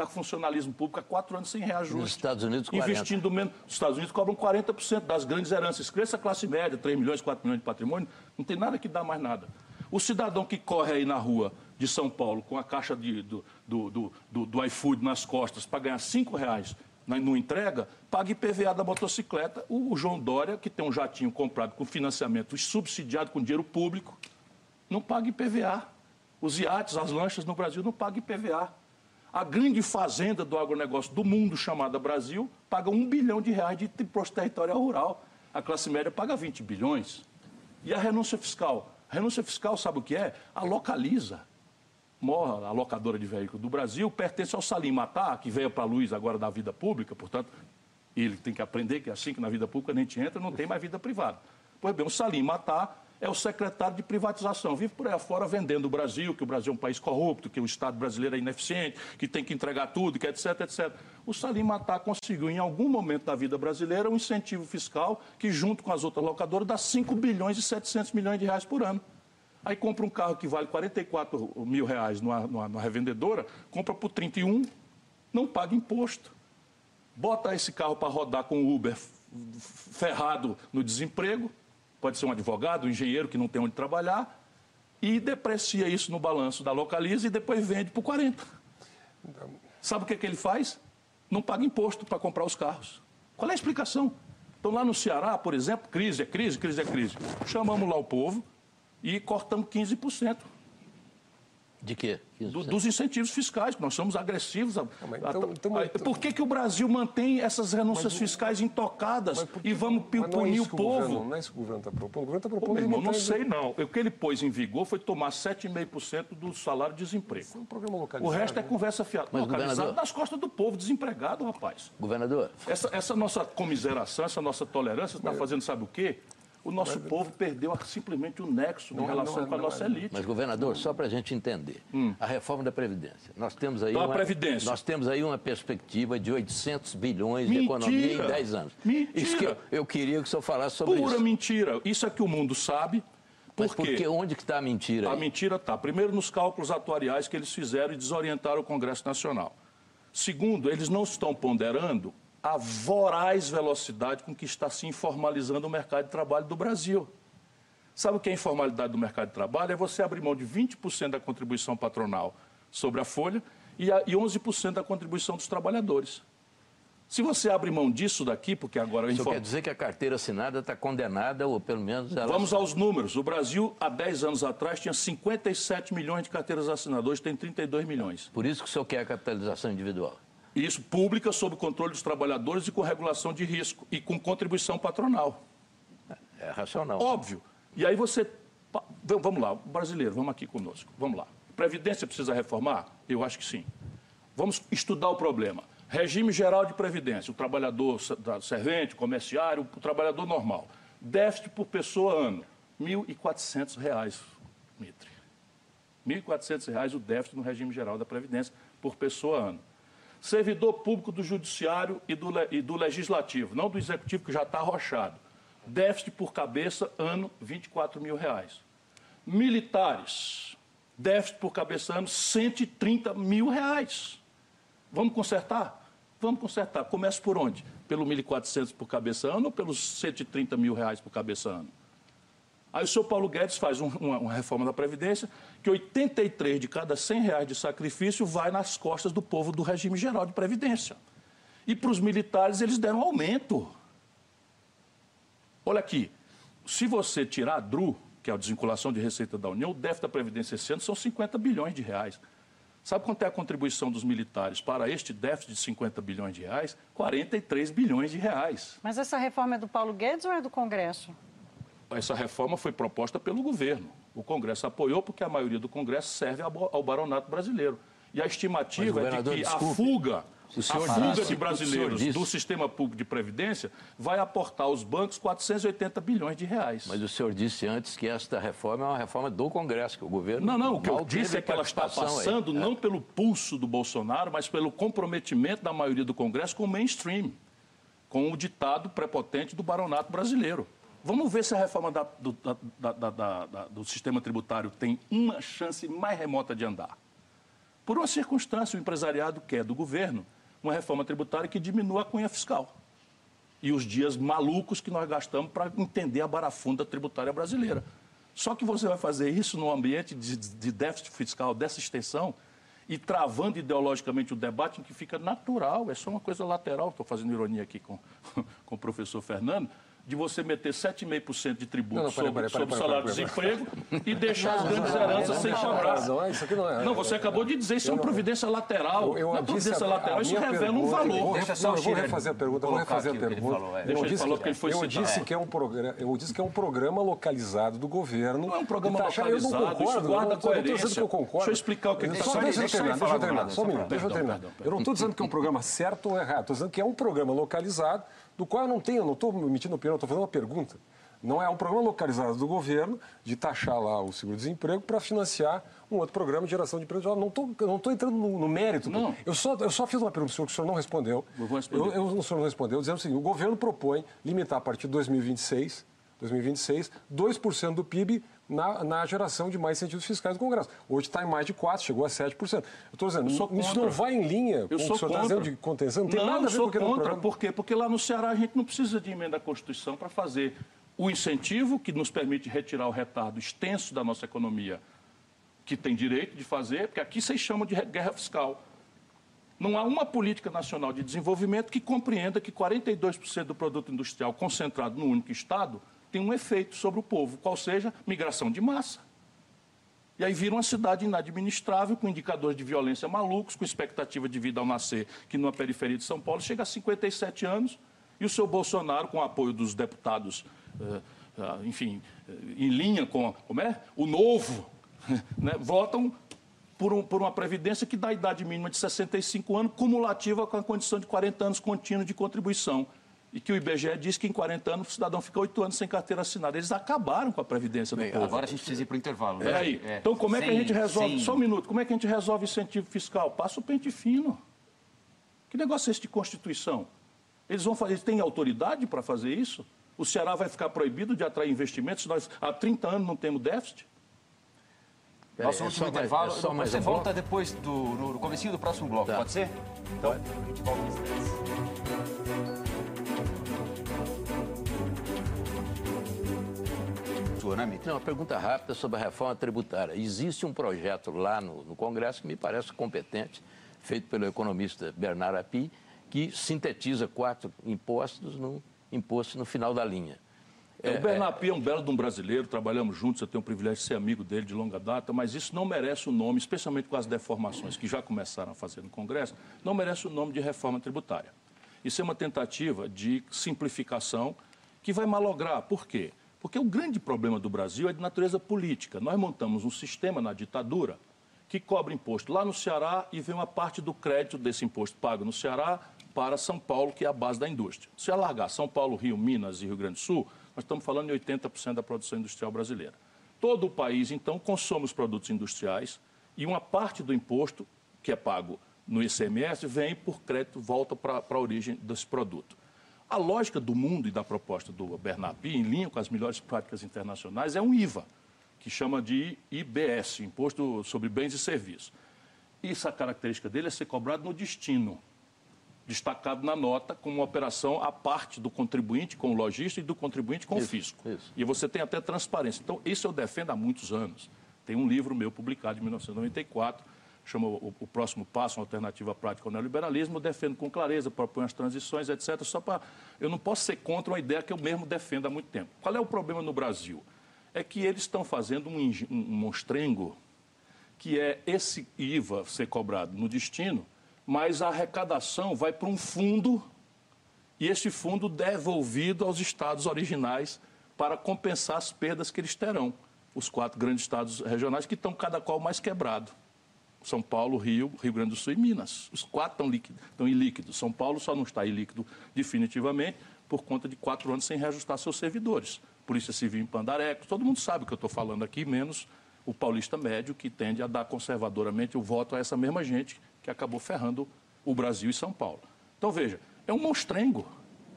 Está com funcionalismo público há quatro anos sem reajuste. Nos Estados Unidos, 40%. Investindo menos. Os Estados Unidos cobram 40% das grandes heranças. Cresça a classe média, 3 milhões, 4 milhões de patrimônio, não tem nada que dá mais nada. O cidadão que corre aí na rua de São Paulo com a caixa de, do, do, do, do iFood nas costas para ganhar 5 reais não entrega, paga IPVA da motocicleta. O João Dória, que tem um jatinho comprado com financiamento subsidiado com dinheiro público, não paga IPVA. Os iates, as lanchas no Brasil não pagam IPVA. A grande fazenda do agronegócio do mundo, chamada Brasil, paga um bilhão de reais de imposto territorial rural. A classe média paga 20 bilhões. E a renúncia fiscal? A renúncia fiscal, sabe o que é? A localiza maior alocadora de veículos do Brasil, pertence ao Salim Matar, que veio para a luz agora da vida pública, portanto, ele tem que aprender que é assim que na vida pública a gente entra, não tem mais vida privada. Pois bem, o Salim Matar é o secretário de privatização, vive por aí afora vendendo o Brasil, que o Brasil é um país corrupto, que o Estado brasileiro é ineficiente, que tem que entregar tudo, que etc, etc. O Salim Matar conseguiu, em algum momento da vida brasileira, um incentivo fiscal que, junto com as outras locadoras, dá 5 bilhões e 700 milhões de reais por ano. Aí compra um carro que vale 44 mil reais numa, numa, numa revendedora, compra por 31, não paga imposto. Bota esse carro para rodar com o Uber ferrado no desemprego, pode ser um advogado, um engenheiro que não tem onde trabalhar, e deprecia isso no balanço da Localiza e depois vende por 40. Sabe o que, é que ele faz? Não paga imposto para comprar os carros. Qual é a explicação? Então, lá no Ceará, por exemplo, crise é crise, crise é crise. Chamamos lá o povo, e cortamos 15%. De quê? Do, dos incentivos fiscais, nós somos agressivos. A, então, então, a, por que, que o Brasil mantém essas renúncias mas, fiscais intocadas e vamos é punir é o povo? Governo, não é isso que o governo está propondo. O governo está propondo. Pô, irmão, não sei, não. O que ele pôs em vigor foi tomar 7,5% do salário de desemprego. É um programa localizado. O resto é né? conversa fiada. Mas, localizado nas costas do povo, desempregado, rapaz. Governador. Essa, essa nossa comiseração, essa nossa tolerância está fazendo, sabe o quê? O nosso mas, povo perdeu simplesmente o nexo em relação não, com a nossa elite. Mas, governador, só para a gente entender, hum. a reforma da Previdência. Nós temos aí da uma, Previdência. Nós temos aí uma perspectiva de 800 bilhões mentira. de economia em 10 anos. Mentira. Isso que eu, eu queria que o senhor falasse sobre Pura isso. Pura mentira. Isso é que o mundo sabe. Por Mas porque onde que está a mentira? A mentira está, primeiro, nos cálculos atuariais que eles fizeram e desorientaram o Congresso Nacional. Segundo, eles não estão ponderando a voraz velocidade com que está se informalizando o mercado de trabalho do Brasil. Sabe o que é informalidade do mercado de trabalho? É você abrir mão de 20% da contribuição patronal sobre a folha e, a, e 11% da contribuição dos trabalhadores. Se você abre mão disso daqui, porque agora... Isso inform... quer dizer que a carteira assinada está condenada, ou pelo menos ela... Vamos aos números. O Brasil, há 10 anos atrás, tinha 57 milhões de carteiras assinadas, hoje tem 32 milhões. Por isso que o senhor quer a capitalização individual? Isso, pública, sob controle dos trabalhadores e com regulação de risco, e com contribuição patronal. É, é racional. Óbvio. E aí você. Vamos lá, brasileiro, vamos aqui conosco. Vamos lá. Previdência precisa reformar? Eu acho que sim. Vamos estudar o problema. Regime geral de previdência, o trabalhador servente, comerciário, o trabalhador normal. Déficit por pessoa ano, R$ 1.400, Mitre. R$ 1.400 o déficit no regime geral da Previdência por pessoa ano. Servidor público do Judiciário e do, e do Legislativo, não do Executivo, que já está arrochado déficit por cabeça, ano, 24 mil reais. Militares, déficit por cabeça, ano, 130 mil reais. Vamos consertar? Vamos consertar. Começa por onde? Pelo 1.400 por cabeça ano ou pelos 130 mil reais por cabeça ano? Aí o senhor Paulo Guedes faz um, uma, uma, reforma da Previdência que 83 de cada 100 reais de sacrifício vai nas costas do povo do regime geral de Previdência. E para os militares eles deram aumento. Olha aqui, se você tirar a DRU, que é a desvinculação de receita da União, o déficit da Previdência esse ano são 50 bilhões de reais. Sabe quanto é a contribuição dos militares para este déficit de 50 bilhões de reais? 43 bilhões de reais. Mas essa reforma é do Paulo Guedes ou é do Congresso? Essa reforma foi proposta pelo governo. O Congresso apoiou porque a maioria do Congresso serve ao baronato brasileiro. E a estimativa é de que desculpe. a fuga a fuga de brasileiros do sistema público de previdência vai aportar aos bancos 480 bilhões de reais. Mas o senhor disse antes que esta reforma é uma reforma do Congresso, que o governo. Não, não, o que eu disse é que ela está passando aí. não pelo pulso do Bolsonaro, mas pelo comprometimento da maioria do Congresso com o mainstream, com o ditado prepotente do baronato brasileiro. Vamos ver se a reforma da, do, da, da, do sistema tributário tem uma chance mais remota de andar. Por uma circunstância, o empresariado quer do governo uma reforma tributária que diminua a cunha fiscal. E os dias malucos que nós gastamos para entender a barafunda tributária brasileira. Só que você vai fazer isso num ambiente de, de déficit fiscal dessa extensão e travando ideologicamente o debate em que fica natural, é só uma coisa lateral, estou fazendo ironia aqui com, com o professor Fernando, de você meter 7,5% de tributo não, não, sobre, sobre o salário de desemprego e deixar as grandes heranças sem cobrar. Não, isso aqui não é. Não, você acabou de dizer, isso é uma providência lateral. Eu, eu providência lateral, isso revela um valor. Deixa só eu vou refazer a pergunta, vou refazer a pergunta. Deixa Eu disse que é um programa, eu disse que é um programa localizado do governo. Não é um programa localizado, eu não concordo, guarda coerência. Deixa eu explicar o que está falando. Deixa eu terminar, só um minuto, deixa eu terminar. Eu não estou dizendo que é um programa certo ou errado, estou dizendo que é um programa localizado do qual eu não tenho, não estou emitindo opinião, estou fazendo uma pergunta. Não é um programa localizado do governo de taxar lá o seguro-desemprego para financiar um outro programa de geração de emprego. Não estou não tô entrando no, no mérito. Não. Eu, só, eu só fiz uma pergunta, senhor, que o senhor não respondeu. Eu vou responder. Eu, eu, o senhor não respondeu, dizendo o seguinte, o governo propõe limitar a partir de 2026, 2026 2% do PIB na, na, geração de mais incentivos fiscais do Congresso. Hoje está em mais de 4%, chegou a 7%. Eu estou dizendo, isso não vai em linha com o que o senhor está dizendo de contenção, não tem não, nada a ver com o que contra, Por quê? Porque lá no Ceará a gente não precisa de emenda à Constituição para fazer o incentivo que nos permite retirar o retardo extenso da nossa economia, que tem direito de fazer, porque aqui vocês chamam de guerra fiscal. Não há uma política nacional de desenvolvimento que compreenda que 42% do produto industrial concentrado no único Estado tem um efeito sobre o povo, qual seja migração de massa. E aí vira uma cidade inadministrável, com indicadores de violência malucos, com expectativa de vida ao nascer, que numa periferia de São Paulo chega a 57 anos, e o seu Bolsonaro, com o apoio dos deputados, uh, uh, enfim, uh, em linha com como é? o novo, né, votam por, um, por, uma previdência que dá a idade mínima de 65 anos, cumulativa com a condição de 40 anos contínuo de contribuição e que o IBGE diz que em 40 anos o cidadão fica 8 anos sem carteira assinada. Eles acabaram com a Previdência do Bem, povo. Agora a gente precisa ir para o intervalo. Né? É aí. É. Então, como é que a gente resolve... Sem... Só um minuto. Como é que a gente resolve incentivo fiscal? Passa o pente fino. Que negócio é esse de Constituição? Eles vão fazer... Eles têm autoridade para fazer isso? O Ceará vai ficar proibido de atrair investimentos? Nós há 30 anos não temos déficit? Nosso é último intervalo. Mais, é você um volta bloco? depois do no, no comecinho do próximo bloco, tá. pode ser? Então, a gente volta né, Não, uma pergunta rápida sobre a reforma tributária. Existe um projeto lá no, no Congresso que me parece competente, feito pelo economista Bernard Api, que sintetiza quatro impostos num imposto no final da linha. É, o Api é um belo de um brasileiro, trabalhamos juntos, eu tenho o privilégio de ser amigo dele de longa data, mas isso não merece o nome, especialmente com as deformações que já começaram a fazer no Congresso, não merece o nome de reforma tributária. Isso é uma tentativa de simplificação que vai malograr. Por quê? Porque o grande problema do Brasil é de natureza política. Nós montamos um sistema na ditadura que cobra imposto lá no Ceará e vem uma parte do crédito desse imposto pago no Ceará para São Paulo, que é a base da indústria. Se alargar São Paulo, Rio, Minas e Rio Grande do Sul, nós estamos falando em 80% da produção industrial brasileira. Todo o país, então, consome os produtos industriais e uma parte do imposto que é pago no ICMS vem por crédito, volta para a origem desse produto. A lógica do mundo e da proposta do Bernard em linha com as melhores práticas internacionais, é um IVA, que chama de IBS, Imposto sobre Bens e Serviços. Isso, a característica dele é ser cobrado no destino, destacado na nota como uma operação à parte do contribuinte com o lojista e do contribuinte com o fisco. Isso. E você tem até transparência. Então, isso eu defendo há muitos anos. Tem um livro meu publicado em 1994 chama o, o, próximo passo, uma alternativa prática ao neoliberalismo, defendo com clareza, proponho as transições, etc. Só para. Eu não posso ser contra uma ideia que eu mesmo defendo há muito tempo. Qual é o problema no Brasil? É que eles estão fazendo um, um monstrengo, que é esse IVA ser cobrado no destino, mas a arrecadação vai para um fundo e esse fundo devolvido aos estados originais para compensar as perdas que eles terão. Os quatro grandes estados regionais que estão cada qual mais quebrado. São Paulo, Rio, Rio Grande do Sul e Minas. Os quatro estão, líquidos, estão ilíquidos. São Paulo só não está ilíquido definitivamente por conta de quatro anos sem reajustar seus servidores. Polícia Civil em Pandareco, todo mundo sabe o que eu estou falando aqui, menos o paulista médio, que tende a dar conservadoramente o voto a essa mesma gente que acabou ferrando o Brasil e São Paulo. Então, veja, é um monstrengo.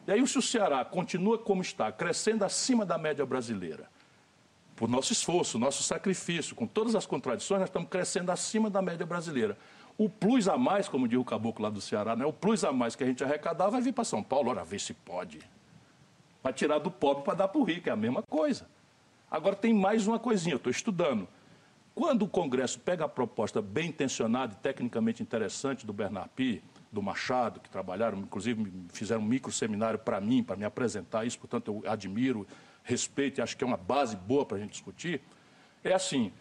E aí, se o Ceará continua como está, crescendo acima da média brasileira, por nosso esforço, nosso sacrifício, com todas as contradições, nós estamos crescendo acima da média brasileira. O plus a mais, como diz o caboclo lá do Ceará, né? o plus a mais que a gente arrecadar vai vir para São Paulo. Ora, vê se pode. Vai tirar do pobre para dar para o rico, é a mesma coisa. Agora tem mais uma coisinha, eu estou estudando. Quando o Congresso pega a proposta bem intencionada e tecnicamente interessante do Bernard Pi, do Machado, que trabalharam, inclusive fizeram um micro seminário para mim, para me apresentar isso, portanto eu admiro, respeito e acho que é uma base boa para a gente discutir, é assim,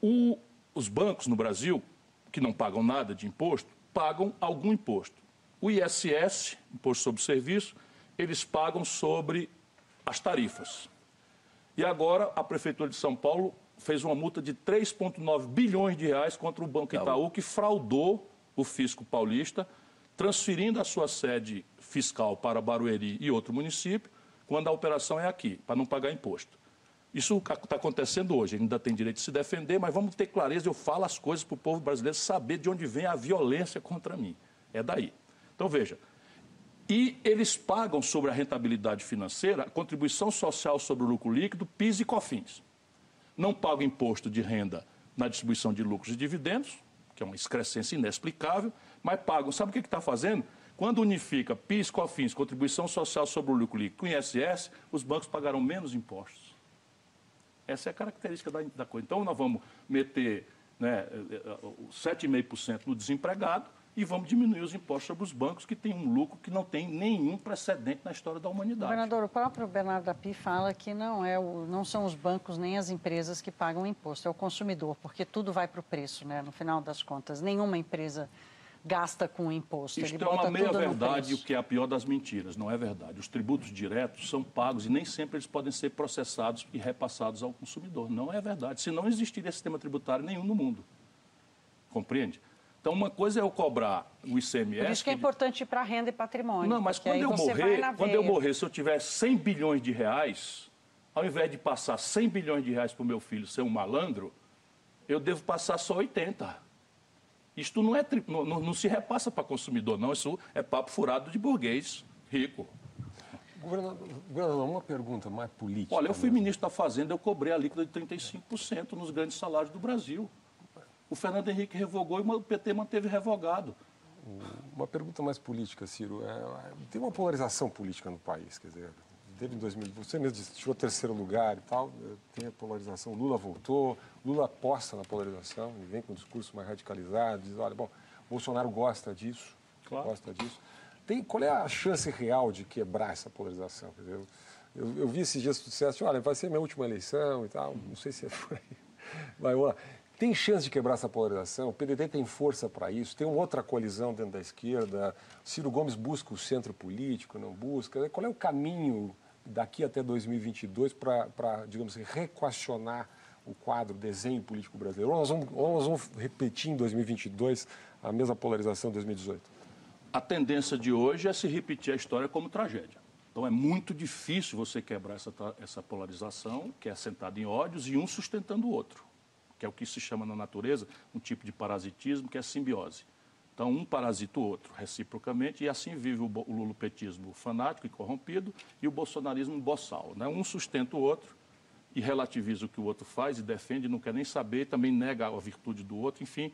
o, os bancos no Brasil que não pagam nada de imposto, pagam algum imposto. O ISS, Imposto sobre Serviço, eles pagam sobre as tarifas. E agora a Prefeitura de São Paulo fez uma multa de 3,9 bilhões de reais contra o Banco Itaú, que fraudou o fisco paulista, transferindo a sua sede fiscal para Barueri e outro município, quando a operação é aqui, para não pagar imposto. Isso está acontecendo hoje, ainda tem direito de se defender, mas vamos ter clareza, eu falo as coisas para o povo brasileiro saber de onde vem a violência contra mim. É daí. Então veja, e eles pagam sobre a rentabilidade financeira a contribuição social sobre o lucro líquido, PIS e COFINS. Não pagam imposto de renda na distribuição de lucros e dividendos, que é uma excrescência inexplicável, mas pagam. Sabe o que está fazendo? Quando unifica PIS, COFINS, contribuição social sobre o lucro líquido com ISS, os bancos pagarão menos impostos. Essa é a característica da, da coisa. Então, nós vamos meter né, 7,5% no desempregado e vamos diminuir os impostos sobre os bancos que têm um lucro que não tem nenhum precedente na história da humanidade. Governador, o próprio Bernardo Api fala que não, é o, não são os bancos nem as empresas que pagam imposto, é o consumidor, porque tudo vai para o preço, né, no final das contas. Nenhuma empresa gasta com imposto. Isto Ele é uma meia-verdade, o que é a pior das mentiras. Não é verdade. Os tributos diretos são pagos e nem sempre eles podem ser processados e repassados ao consumidor. Não é verdade. Se não existiria sistema tributário nenhum no mundo. Compreende? Então, uma coisa é eu cobrar o ICMS... Por isso que é importante ir para renda e patrimônio. Não, mas quando eu, morrer, quando eu morrer, se eu tiver 100 bilhões de reais, ao invés de passar 100 bilhões de reais para o meu filho ser um malandro, eu devo passar só 80 isto não, é, não, não se repassa para consumidor, não. Isso é papo furado de burguês rico. Governador, uma pergunta mais política. Olha, eu fui mesmo. ministro da Fazenda, eu cobrei a líquida de 35% nos grandes salários do Brasil. O Fernando Henrique revogou e o PT manteve revogado. Uma pergunta mais política, Ciro. É, tem uma polarização política no país, quer dizer, teve em 2000, você mesmo disse, tirou terceiro lugar e tal, eh, tem a polarização, Lula voltou, Lula aposta na polarização, ele vem com um discurso mais radicalizado, diz, olha, bom, Bolsonaro gosta disso, claro. gosta disso. Tem, qual é a chance real de quebrar essa polarização? Quer dizer, eu, eu, eu, vi esses dias que você olha, vai ser minha última eleição e tal, não sei se é por aí. Vai, lá. Tem chance de quebrar essa polarização? O PDT tem força para isso? Tem outra colisão dentro da esquerda? Ciro Gomes busca o centro político, não busca? Qual é o caminho daqui até 2022 para, digamos assim, reequacionar o quadro, o desenho político brasileiro? Ou nós, vamos, ou nós vamos repetir em 2022 a mesma polarização de 2018? A tendência de hoje é se repetir a história como tragédia. Então é muito difícil você quebrar essa, essa polarização, que é assentada em ódios, e um sustentando o outro, que é o que se chama na natureza um tipo de parasitismo, que é simbiose. Então, um parasita o outro, reciprocamente, e assim vive o, lulopetismo fanático e corrompido e o bolsonarismo boçal. Né? Um sustenta o outro e relativiza o que o outro faz e defende, não quer nem saber, também nega a virtude do outro, enfim.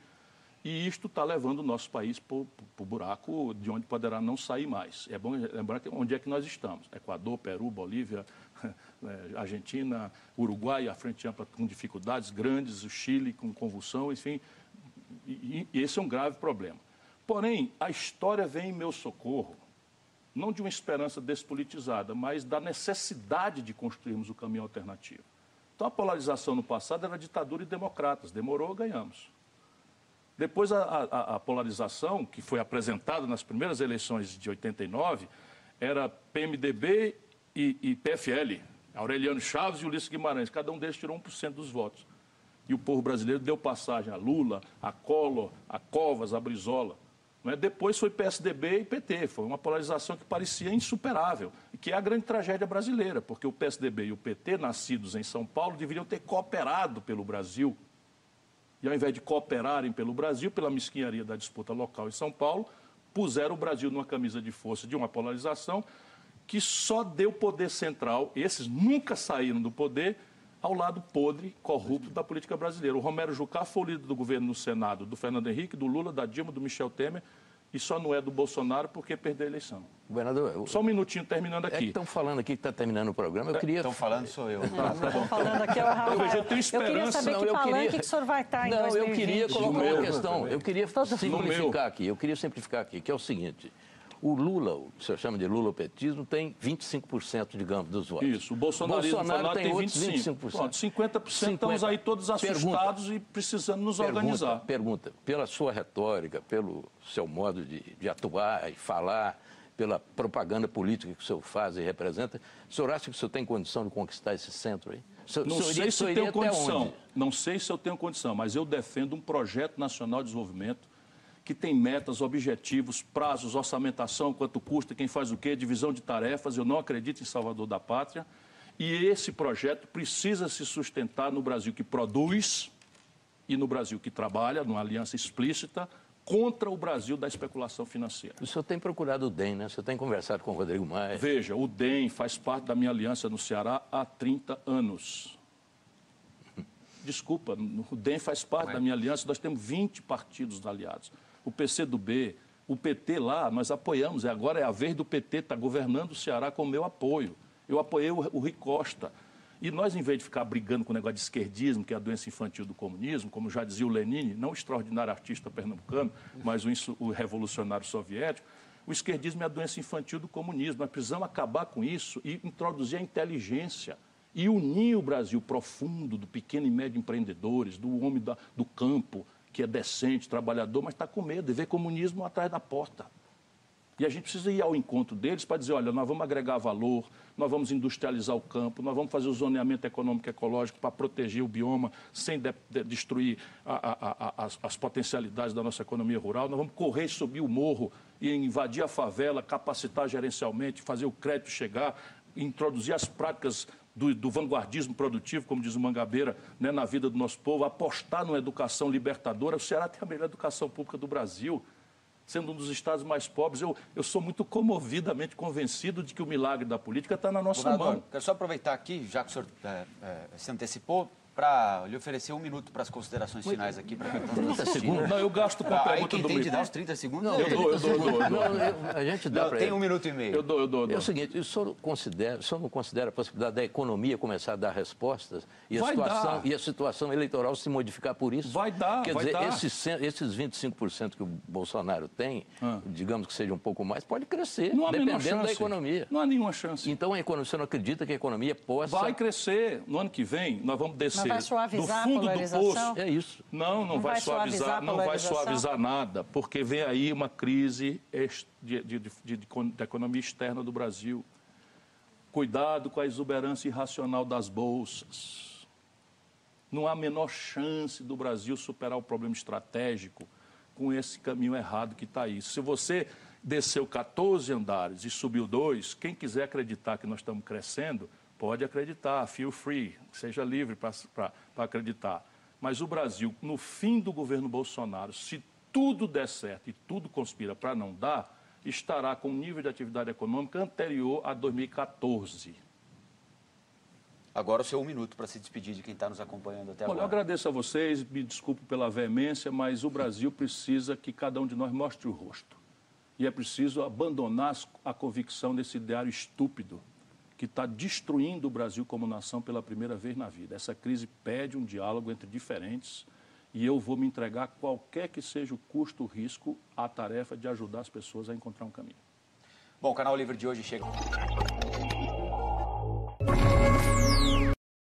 E isto está levando o nosso país para o buraco de onde poderá não sair mais. É bom lembrar onde é que nós estamos. Equador, Peru, Bolívia, né, Argentina, Uruguai, a frente ampla com dificuldades grandes, o Chile com convulsão, enfim. E, e esse é um grave problema. Porém, a história vem em meu socorro, não de uma esperança despolitizada, mas da necessidade de construirmos o caminho alternativo. Então, a polarização no passado era ditadura e democratas, demorou, ganhamos. Depois, a, a, a polarização, que foi apresentada nas primeiras eleições de 89, era PMDB e, e PFL, Aureliano Chaves e Ulisses Guimarães, cada um deles tirou 1% dos votos. E o povo brasileiro deu passagem a Lula, a Collor, a Covas, a Brizola. Né? Depois foi PSDB e PT, foi uma polarização que parecia insuperável, que é a grande tragédia brasileira, porque o PSDB e o PT, nascidos em São Paulo, deveriam ter cooperado pelo Brasil. E ao invés de cooperarem pelo Brasil, pela mesquinharia da disputa local em São Paulo, puseram o Brasil numa camisa de força de uma polarização que só deu poder central, esses nunca saíram do poder, ao lado podre, corrupto da política brasileira. O Romero Jucá foi o líder do governo no Senado, do Fernando Henrique, do Lula, da Dilma, do Michel Temer, e só não é do Bolsonaro porque perdeu a eleição. Governador, eu... Só um minutinho terminando aqui. É estão falando aqui que está terminando o programa. Eu queria. Estão falando sou eu. Não, estão falando aqui é o Rafael. Eu, eu tenho esperança. Eu queria saber não, que palanque queria... que o senhor vai estar em não, 2020. eu queria colocar uma questão. Eu queria simplificar aqui. Eu queria simplificar aqui, que é o seguinte. O Lula, o que você chama de lulopetismo, tem 25%, digamos, dos votos. Isso, o bolsonarismo Bolsonaro tem, tem 25%. 25%. Pronto, 50%, 50%. estamos aí todos assustados pergunta, e precisando nos pergunta, organizar. Pergunta, pela sua retórica, pelo seu modo de, de atuar e falar, pela propaganda política que o senhor faz e representa, o senhor acha que o senhor tem condição de conquistar esse centro aí? não sei se eu tenho condição, não sei se eu tenho condição, mas eu defendo um projeto nacional de desenvolvimento que tem metas, objetivos, prazos, orçamentação, quanto custa, quem faz o quê, divisão de tarefas. Eu não acredito em Salvador da Pátria. E esse projeto precisa se sustentar no Brasil que produz e no Brasil que trabalha, numa aliança explícita, contra o Brasil da especulação financeira. O senhor tem procurado o DEM, né? O senhor tem conversado com o Rodrigo Maia. Veja, o DEM faz parte da minha aliança no Ceará há 30 anos. Desculpa, o DEM faz parte da minha aliança, nós temos 20 partidos aliados o PCdoB, o PT lá, nós apoiamos. E agora é a vez do PT estar tá governando o Ceará com o meu apoio. Eu apoiei o, o Rui Costa. E nós, em vez de ficar brigando com o negócio de esquerdismo, que é a doença infantil do comunismo, como já dizia o Lenin, não o extraordinário artista pernambucano, mas o, o revolucionário soviético, o esquerdismo é a doença infantil do comunismo. Nós precisamos acabar com isso e introduzir a inteligência e unir o Brasil profundo do pequeno e médio empreendedores, do homem da, do campo, que é decente, trabalhador, mas está com medo de ver comunismo atrás da porta. E a gente precisa ir ao encontro deles para dizer, olha, nós vamos agregar valor, nós vamos industrializar o campo, nós vamos fazer o zoneamento econômico e ecológico para proteger o bioma sem de, de, destruir a, a, a, as, as, potencialidades da nossa economia rural, nós vamos correr, subir o morro e invadir a favela, capacitar gerencialmente, fazer o crédito chegar, introduzir as práticas do, do, vanguardismo produtivo, como diz o Mangabeira, né, na vida do nosso povo, apostar numa educação libertadora. O Ceará tem a melhor educação pública do Brasil, sendo um dos estados mais pobres. Eu, eu sou muito comovidamente convencido de que o milagre da política está na nossa mão. Quero só aproveitar aqui, já que o senhor é, é, se antecipou, para lhe oferecer um minuto para as considerações finais aqui. Pra 30 segundos? Não, eu gasto com a pergunta Aí quem do tem de dar os 30 segundos? Não, eu, dou, eu dou, eu dou, eu dou. a gente dá para Tem um minuto e meio. Eu dou, eu dou. Eu dou. É o seguinte, o senhor, considera, o senhor não considera a possibilidade da economia começar a dar respostas e a, vai situação, dar. e a situação eleitoral se modificar por isso? Vai dar, Quer vai dizer, dar. Esses, esses 25% que o Bolsonaro tem, ah. digamos que seja um pouco mais, pode crescer, não há dependendo da economia. Não há nenhuma chance. Então, a economia, você não acredita que a economia possa... Vai crescer. No ano que vem, nós vamos descer... Vai suavizar fundo do poço. É isso. Não, não, não vai, vai, suavizar, não vai suavizar nada, porque vem aí uma crise de, de, de, de, economia externa do Brasil. Cuidado com a exuberância irracional das bolsas. Não há a menor chance do Brasil superar o problema estratégico com esse caminho errado que está aí. Se você desceu 14 andares e subiu dois, quem quiser acreditar que nós estamos crescendo, pode acreditar, feel free, seja livre para acreditar. Mas o Brasil, no fim do governo Bolsonaro, se tudo der certo e tudo conspira para não dar, estará com um nível de atividade econômica anterior a 2014. Agora o seu um minuto para se despedir de quem está nos acompanhando até agora. Olha, eu agradeço a vocês, me desculpo pela veemência, mas o Brasil precisa que cada um de nós mostre o rosto. E é preciso abandonar a convicção desse ideário estúpido que está destruindo o Brasil como nação pela primeira vez na vida. Essa crise pede um diálogo entre diferentes e eu vou me entregar, qualquer que seja o custo, o risco, à tarefa de ajudar as pessoas a encontrar um caminho. Bom, o Canal Livre de hoje chega.